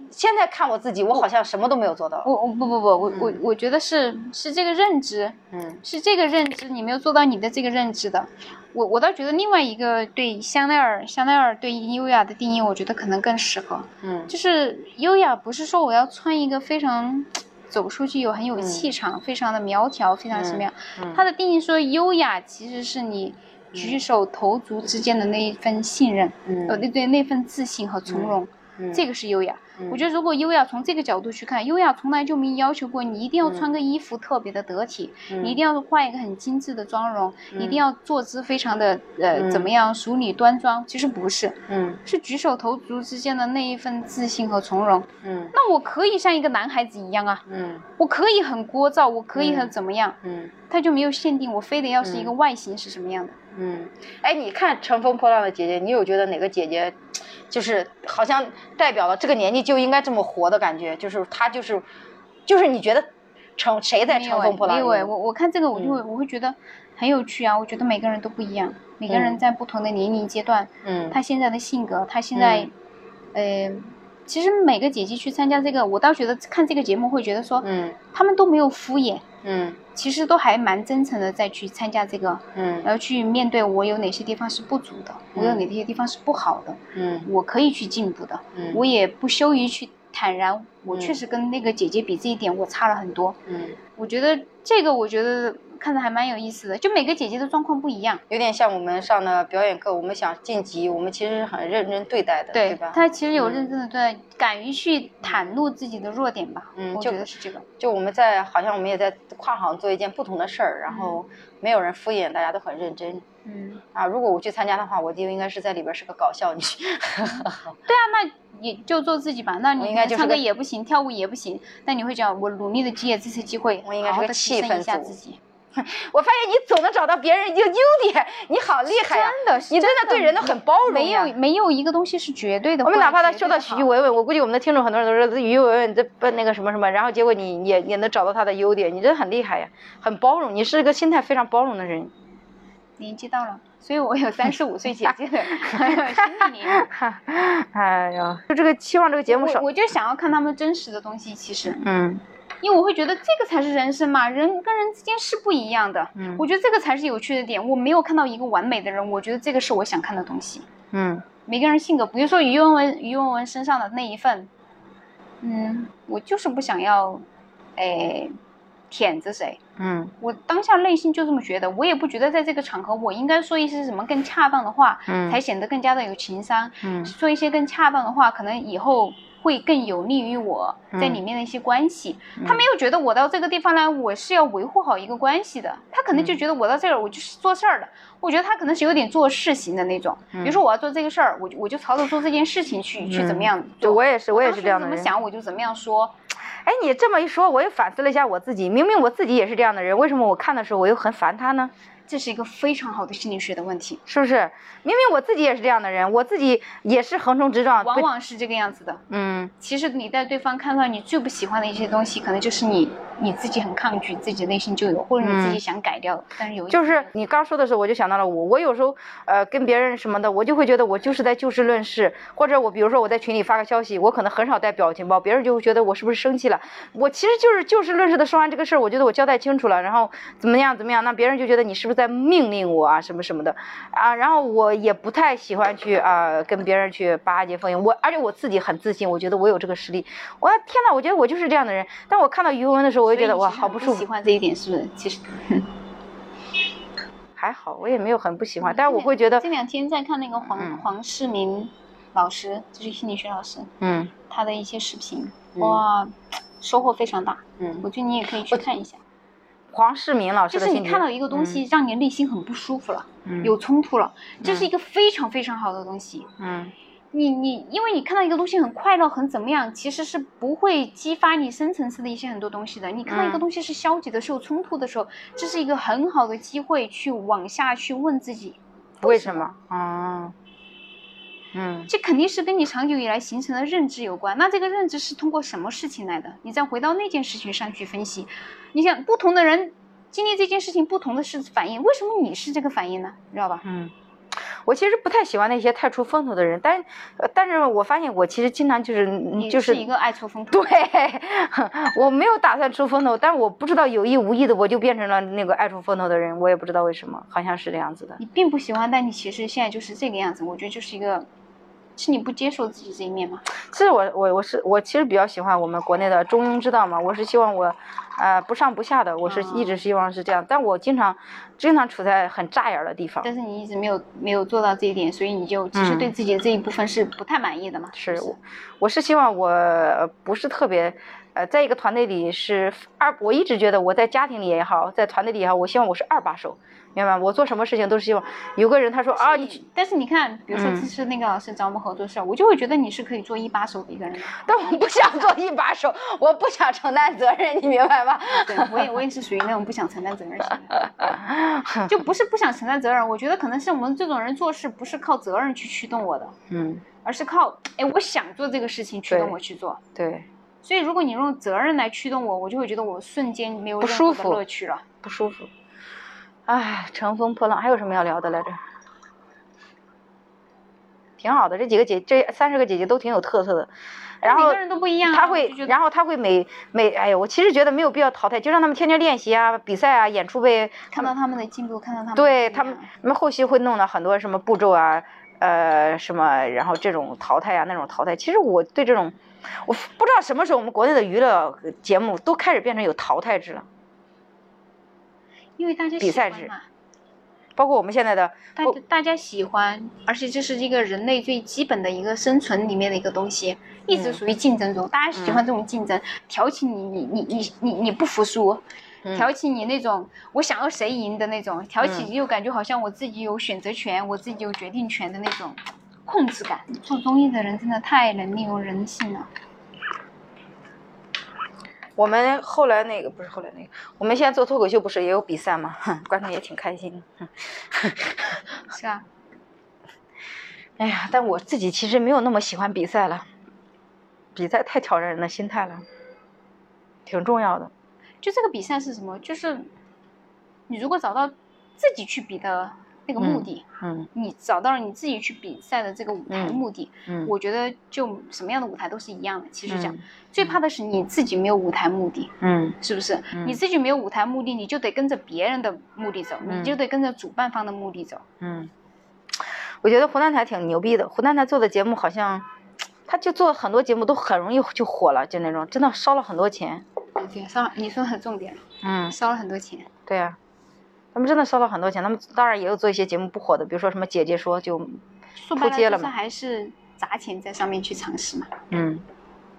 现在看我自己，我好像什么都没有做到。我我不不不，我我我觉得是是这个认知，嗯，是这个认知，你没有做到你的这个认知的。我我倒觉得另外一个对香奈儿香奈儿对优雅的定义，我觉得可能更适合。嗯，就是优雅不是说我要穿一个非常走出去有很有气场，非常的苗条，非常什么样？它的定义说优雅其实是你举手投足之间的那一份信任，呃，那对那份自信和从容，这个是优雅。我觉得，如果优雅从这个角度去看，优雅从来就没要求过你一定要穿个衣服特别的得体，你一定要画一个很精致的妆容，一定要坐姿非常的呃怎么样淑女端庄。其实不是，嗯，是举手投足之间的那一份自信和从容。嗯，那我可以像一个男孩子一样啊，嗯，我可以很聒噪，我可以很怎么样，嗯，他就没有限定我非得要是一个外形是什么样的。嗯，哎，你看乘风破浪的姐姐，你有觉得哪个姐姐？就是好像代表了这个年纪就应该这么活的感觉，就是他就是，就是你觉得乘谁在乘风破浪？没有，我我看这个我就会我会觉得很有趣啊！我觉得每个人都不一样，每个人在不同的年龄阶段，嗯，他现在的性格，他现在，呃，其实每个姐姐去参加这个，我倒觉得看这个节目会觉得说，嗯，他们都没有敷衍。嗯，其实都还蛮真诚的，再去参加这个，嗯，然后去面对我有哪些地方是不足的，我有哪些地方是不好的，嗯，我可以去进步的，嗯，我也不羞于去坦然，我确实跟那个姐姐比这一点我差了很多，嗯，我觉得这个我觉得。看着还蛮有意思的，就每个姐姐的状况不一样，有点像我们上的表演课，我们想晋级，我们其实是很认真对待的，对吧？她其实有认真的对，敢于去袒露自己的弱点吧，嗯，我觉得是这个。就我们在好像我们也在跨行做一件不同的事儿，然后没有人敷衍，大家都很认真，嗯啊，如果我去参加的话，我就应该是在里边是个搞笑女。(laughs) 对啊，那你就做自己吧，那你唱歌也不行，跳舞也不行，那你会讲我努力的借这次机会，我应该是个气氛组。(laughs) 我发现你总能找到别人一个优点，你好厉害呀！真的，你真的对人都很包容。没有没有一个东西是绝对的。我们哪怕他说到徐文文，我估计我们的听众很多人都说许文文这不那个什么什么，然后结果你也也能找到他的优点，你真的很厉害呀，很包容，你是一个心态非常包容的人。年纪到了，所以我有三十五岁姐姐的心理。哎呀，(laughs) 就这个期望这个节目少，我就想要看他们真实的东西，其实嗯。因为我会觉得这个才是人生嘛，人跟人之间是不一样的。嗯，我觉得这个才是有趣的点。我没有看到一个完美的人，我觉得这个是我想看的东西。嗯，每个人性格，比如说于文文，于文文身上的那一份，嗯，我就是不想要，哎，舔着谁。嗯，我当下内心就这么觉得，我也不觉得在这个场合我应该说一些什么更恰当的话，嗯，才显得更加的有情商。嗯，说一些更恰当的话，可能以后。会更有利于我在里面的一些关系。他没有觉得我到这个地方来，我是要维护好一个关系的。他可能就觉得我到这儿，我就是做事儿的。我觉得他可能是有点做事型的那种。比如说我要做这个事儿，我就我就朝着做这件事情去去怎么样。对，我也是，我也是这样的人。怎么想我就怎么样说。哎，你这么一说，我也反思了一下我自己。明明我自己也是这样的人，为什么我看的时候我又很烦他呢？这是一个非常好的心理学的问题，是不是？明明我自己也是这样的人，我自己也是横冲直撞，往往是这个样子的。嗯，其实你在对方看到你最不喜欢的一些东西，可能就是你你自己很抗拒，自己内心就有，或者你自己想改掉。但是有就是你刚说的时候，我就想到了我，我有时候呃跟别人什么的，我就会觉得我就是在就事论事，或者我比如说我在群里发个消息，我可能很少带表情包，别人就会觉得我是不是生气了？我其实就是就事论事的说完这个事儿，我觉得我交代清楚了，然后怎么样怎么样，那别人就觉得你是不是在命令我？啊，什么什么的啊，然后我也不太喜欢去啊跟别人去巴结风云，我而且我自己很自信，我觉得我有这个实力。我天呐，我觉得我就是这样的人。但我看到于文的时候，我就觉得哇，好不舒服。喜欢这一点是不是？其实 (laughs) 还好，我也没有很不喜欢，但是我会觉得这两天在看那个黄黄世明老师，就是心理学老师，嗯，他的一些视频，哇，收获非常大。嗯，我觉得你也可以去看一下。黄世明老师的就是你看到一个东西，让你内心很不舒服了，有冲突了，这是一个非常非常好的东西。嗯。你你，因为你看到一个东西很快乐，很怎么样，其实是不会激发你深层次的一些很多东西的。你看到一个东西是消极的、是有冲突的时候，这是一个很好的机会去往下去问自己，为什么？啊，嗯，这肯定是跟你长久以来形成的认知有关。那这个认知是通过什么事情来的？你再回到那件事情上去分析。你想，不同的人经历这件事情，不同的是反应，为什么你是这个反应呢？你知道吧？嗯。我其实不太喜欢那些太出风头的人，但，但是我发现我其实经常就是就是一个爱出风头。对，(laughs) 我没有打算出风头，但是我不知道有意无意的我就变成了那个爱出风头的人，我也不知道为什么，好像是这样子的。你并不喜欢，但你其实现在就是这个样子，我觉得就是一个。是你不接受自己这一面吗？其实我我我是我其实比较喜欢我们国内的中庸之道嘛。我是希望我，呃，不上不下的，我是一直希望是这样。但我经常经常处在很扎眼的地方。但是你一直没有没有做到这一点，所以你就其实对自己的这一部分是不太满意的嘛？是，我我是希望我不是特别。呃，在一个团队里是二，我一直觉得我在家庭里也好，在团队里也好，我希望我是二把手，明白吗？我做什么事情都是希望有个人他说啊，你，但是你看，比如说这次那个老师找我们合作事儿，我就会觉得你是可以做一把手的一个人。但我不想做一把手，我不想承担责任，你明白吗？对，我也我也是属于那种不想承担责任型的，(laughs) 就不是不想承担责任，我觉得可能是我们这种人做事不是靠责任去驱动我的，嗯，而是靠哎我想做这个事情驱动我去做，对。所以，如果你用责任来驱动我，我就会觉得我瞬间没有任何的乐趣了，不舒服。唉，乘风破浪，还有什么要聊的来着？挺好的，这几个姐，这三十个姐姐都挺有特色的。然后每个人都不一样。他会，然后他会每每，哎呀，我其实觉得没有必要淘汰，就让他们天天练习啊，比赛啊，演出呗。看到他们的进步，看到他们。对他们，他们后期会弄的很多什么步骤啊，呃，什么，然后这种淘汰啊，那种淘汰。其实我对这种。我不知道什么时候我们国内的娱乐节目都开始变成有淘汰制了，因为大家比赛制，包括我们现在的大大家喜欢，而且这是一个人类最基本的一个生存里面的一个东西，一直属于竞争中，大家喜欢这种竞争，挑起你你你你你你不服输，挑起你那种我想要谁赢的那种，挑起又感觉好像我自己有选择权，我自己有决定权的那种。控制感，做综艺的人真的太能利用人性了。我们后来那个不是后来那个，我们现在做脱口秀不是也有比赛吗？观众也挺开心的。是啊。哎呀，但我自己其实没有那么喜欢比赛了，比赛太挑战人的心态了，挺重要的。就这个比赛是什么？就是你如果找到自己去比的。那个目的，嗯，你找到了你自己去比赛的这个舞台目的，嗯，我觉得就什么样的舞台都是一样的。其实讲，最怕的是你自己没有舞台目的，嗯，是不是？你自己没有舞台目的，你就得跟着别人的目的走，你就得跟着主办方的目的走。嗯，我觉得湖南台挺牛逼的，湖南台做的节目好像，他就做很多节目都很容易就火了，就那种真的烧了很多钱。对，烧，你说很重点，嗯，烧了很多钱。对呀。他们真的烧了很多钱，他们当然也有做一些节目不火的，比如说什么姐姐说就扑街了嘛。还是砸钱在上面去尝试嘛。嗯。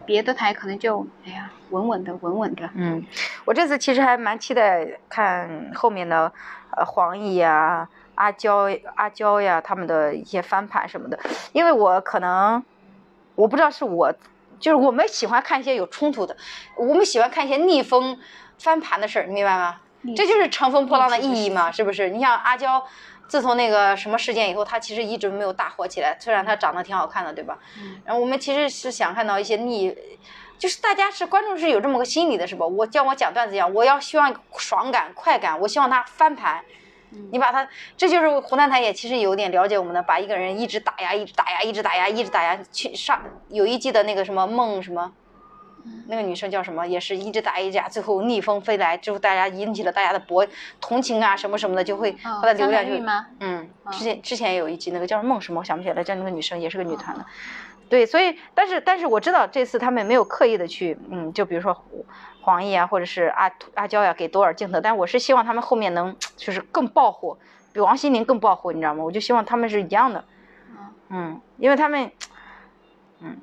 别的台可能就哎呀稳稳的稳稳的。嗯，我这次其实还蛮期待看后面的呃黄奕呀、阿娇、阿娇呀他们的一些翻盘什么的，因为我可能我不知道是我就是我们喜欢看一些有冲突的，我们喜欢看一些逆风翻盘的事儿，明白吗？这就是乘风破浪的意义嘛，是不是？你像阿娇，自从那个什么事件以后，她其实一直没有大火起来。虽然她长得挺好看的，对吧？然后我们其实是想看到一些逆，就是大家是观众是有这么个心理的，是吧？我叫我讲段子一样，我要希望爽感、快感，我希望他翻盘。你把他，这就是湖南台也其实有点了解我们的，把一个人一直打压、一直打压、一直打压、一直打压，去上有一季的那个什么梦什么。那个女生叫什么？也是一直打一架，最后逆风飞来，之后大家引起了大家的博同情啊，什么什么的，就会她的流量就嗯，之前之前有一集那个叫梦什么，我想不起来，叫那个女生也是个女团的，对，所以但是但是我知道这次他们没有刻意的去嗯，就比如说黄奕啊，或者是阿阿娇呀，给多少镜头，但我是希望他们后面能就是更爆火，比王心凌更爆火，你知道吗？我就希望他们是一样的，嗯，因为他们嗯。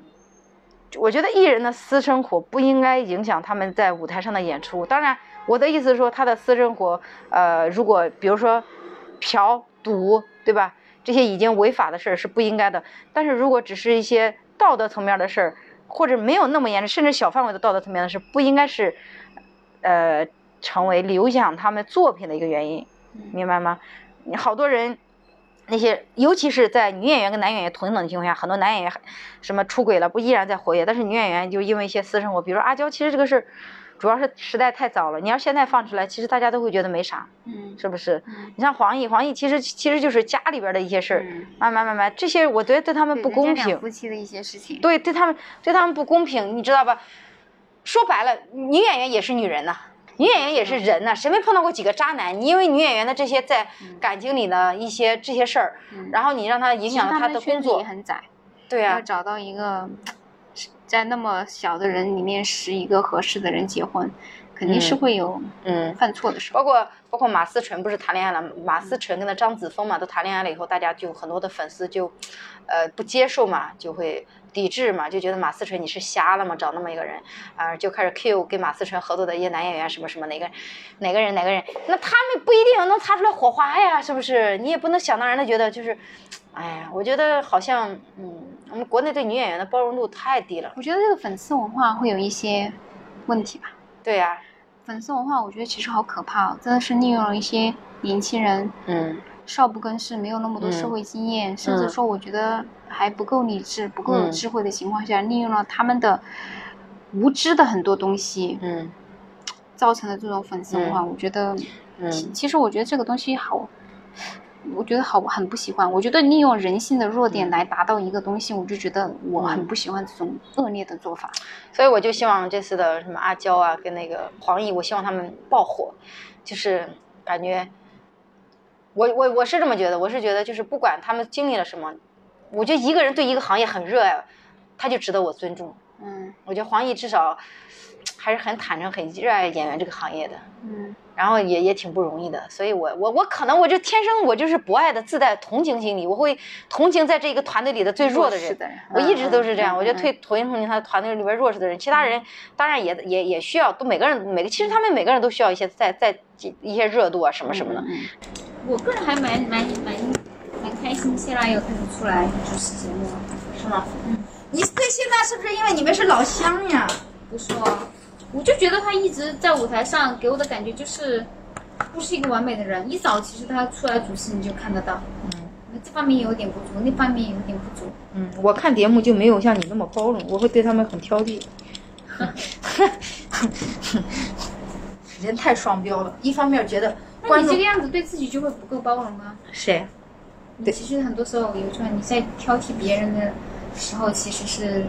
我觉得艺人的私生活不应该影响他们在舞台上的演出。当然，我的意思是说，他的私生活，呃，如果比如说嫖赌，对吧？这些已经违法的事儿是不应该的。但是如果只是一些道德层面的事儿，或者没有那么严重，甚至小范围的道德层面的事，不应该是，呃，成为影响他们作品的一个原因，明白吗？好多人。那些，尤其是在女演员跟男演员同等的情况下，很多男演员什么出轨了，不依然在活跃。但是女演员就因为一些私生活，比如说阿娇，其实这个事儿主要是时代太早了。你要现在放出来，其实大家都会觉得没啥，嗯，是不是？你像黄奕，黄奕其实其实就是家里边的一些事儿，慢慢慢慢，这些我觉得对他们不公平。夫妻的一些事情。对，对他们对他们不公平，你知道吧？说白了，女演员也是女人呐。女演员也是人呐，谁没碰到过几个渣男？你因为女演员的这些在感情里的一些这些事儿，然后你让他影响了他的工作，也很窄。对啊，要找到一个 (tsk) 在那么小的人里面识一个合适的人结婚，肯定是会有嗯犯错的时候。包括包括马思纯不是谈恋爱了？马思纯跟那张子枫嘛都谈恋爱了以后，大家就很多的粉丝就呃不接受嘛，就会。抵制嘛，就觉得马思纯你是瞎了吗？找那么一个人，啊，就开始 Q 跟马思纯合作的一些男演员什么什么哪个哪个人哪个人，那他们不一定能擦出来火花呀，是不是？你也不能想当然的觉得就是，哎呀，我觉得好像，嗯，我们国内对女演员的包容度太低了。我觉得这个粉丝文化会有一些问题吧。对呀，粉丝文化我觉得其实好可怕，真的是利用了一些年轻人，嗯。少不更事，没有那么多社会经验，甚至说我觉得还不够理智、不够有智慧的情况下，利用了他们的无知的很多东西，嗯，造成的这种粉丝文化，我觉得，嗯，其实我觉得这个东西好，我觉得好很不喜欢。我觉得利用人性的弱点来达到一个东西，我就觉得我很不喜欢这种恶劣的做法。所以我就希望这次的什么阿娇啊，跟那个黄奕，我希望他们爆火，就是感觉。我我我是这么觉得，我是觉得就是不管他们经历了什么，我觉得一个人对一个行业很热爱，他就值得我尊重。嗯，我觉得黄奕至少还是很坦诚、很热爱演员这个行业的。嗯，然后也也挺不容易的，所以我我我可能我就天生我就是博爱的自带同情心理，我会同情在这个团队里的最弱的人。我一直都是这样，我就退同情同情他团队里边弱势的人，其他人当然也也也需要，都每个人每个其实他们每个人都需要一些在在一些热度啊什么什么的。我个人还蛮蛮蛮蛮开心，谢娜又开始出来主持节目了，是吗？嗯。你对谢娜是不是因为你们是老乡呀？不是哦，我就觉得她一直在舞台上给我的感觉就是不是一个完美的人。一早其实她出来主持你就看得到，嗯，这方面有点不足，那方面有点不足。嗯，我看节目就没有像你那么包容，我会对他们很挑剔。(laughs) (laughs) 人太双标了，一方面觉得。那你这个样子对自己就会不够包容吗？谁？对，其实很多时候有时候你在挑剔别人的时候，其实是。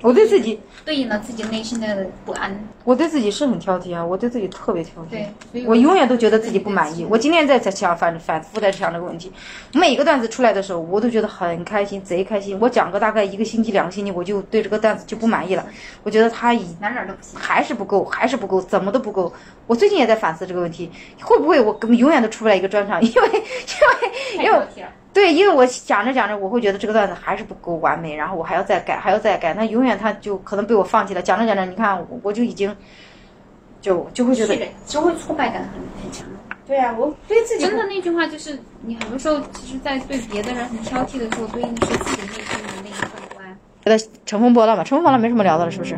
我对自己对应了自己内心的不安。我对自己是很挑剔啊，我对自己特别挑剔。对，我永远都觉得自己不满意。我今天在在想反反复在想这个问题。每个段子出来的时候，我都觉得很开心，贼开心。我讲个大概一个星期、两个星期，我就对这个段子就不满意了。我觉得他已哪哪都不行，还是不够，还是不够，怎么都不够。我最近也在反思这个问题，会不会我根本永远都出不来一个专场？因为因为因为。对，因为我讲着讲着，我会觉得这个段子还是不够完美，然后我还要再改，还要再改，那永远他就可能被我放弃了。讲着讲着，你看我我就已经，就就会觉得，就会挫败感很很强。对呀，我对自己真的那句话就是，你很多时候其实，在对别的人很挑剔的时候，对应的是自己内心的那一份不安。觉得乘风破浪吧，乘风破浪没什么聊的了，是不是？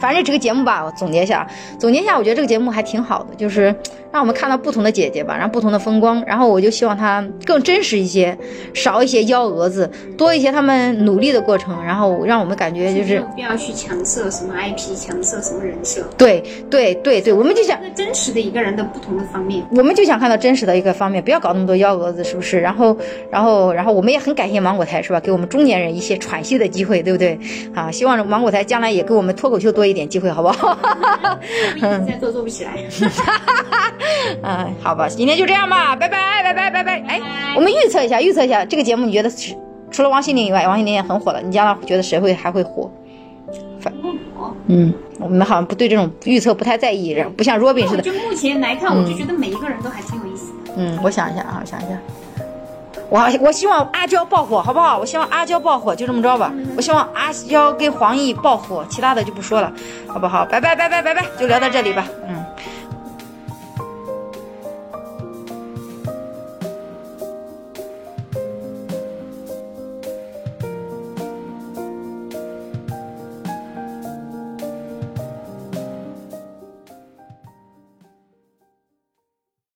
反正这个节目吧，我总结一下，总结一下，我觉得这个节目还挺好的，就是让我们看到不同的姐姐吧，然后不同的风光，然后我就希望她更真实一些，少一些幺蛾子，多一些他们努力的过程，然后让我们感觉就是没有必要去强设什么 IP，强设什么人设。对对对对，我们就想真实的一个人的不同的方面，我们就想看到真实的一个方面，不要搞那么多幺蛾子，是不是？然后然后然后我们也很感谢芒果台，是吧？给我们中年人一些喘息的机会，对不对？啊，希望芒果台将来也给我们脱口秀多。一点机会好不好？(laughs) 现在做做不起来。嗯，(laughs) 好吧，今天就这样吧，拜拜拜拜拜拜。哎，我们预测一下，预测一下这个节目，你觉得除了王心凌以外，王心凌也很火了，你将来觉得谁会还会火？反嗯，我们好像不对这种预测不太在意，不像 Robin 似的。就目前来看，我就觉得每一个人都还挺有意思的。嗯，我想一下啊，我想一下。我我希望阿娇爆火，好不好？我希望阿娇爆火，就这么着吧。我希望阿娇跟黄奕爆火，其他的就不说了，好不好？拜拜拜拜拜拜，就聊到这里吧，嗯。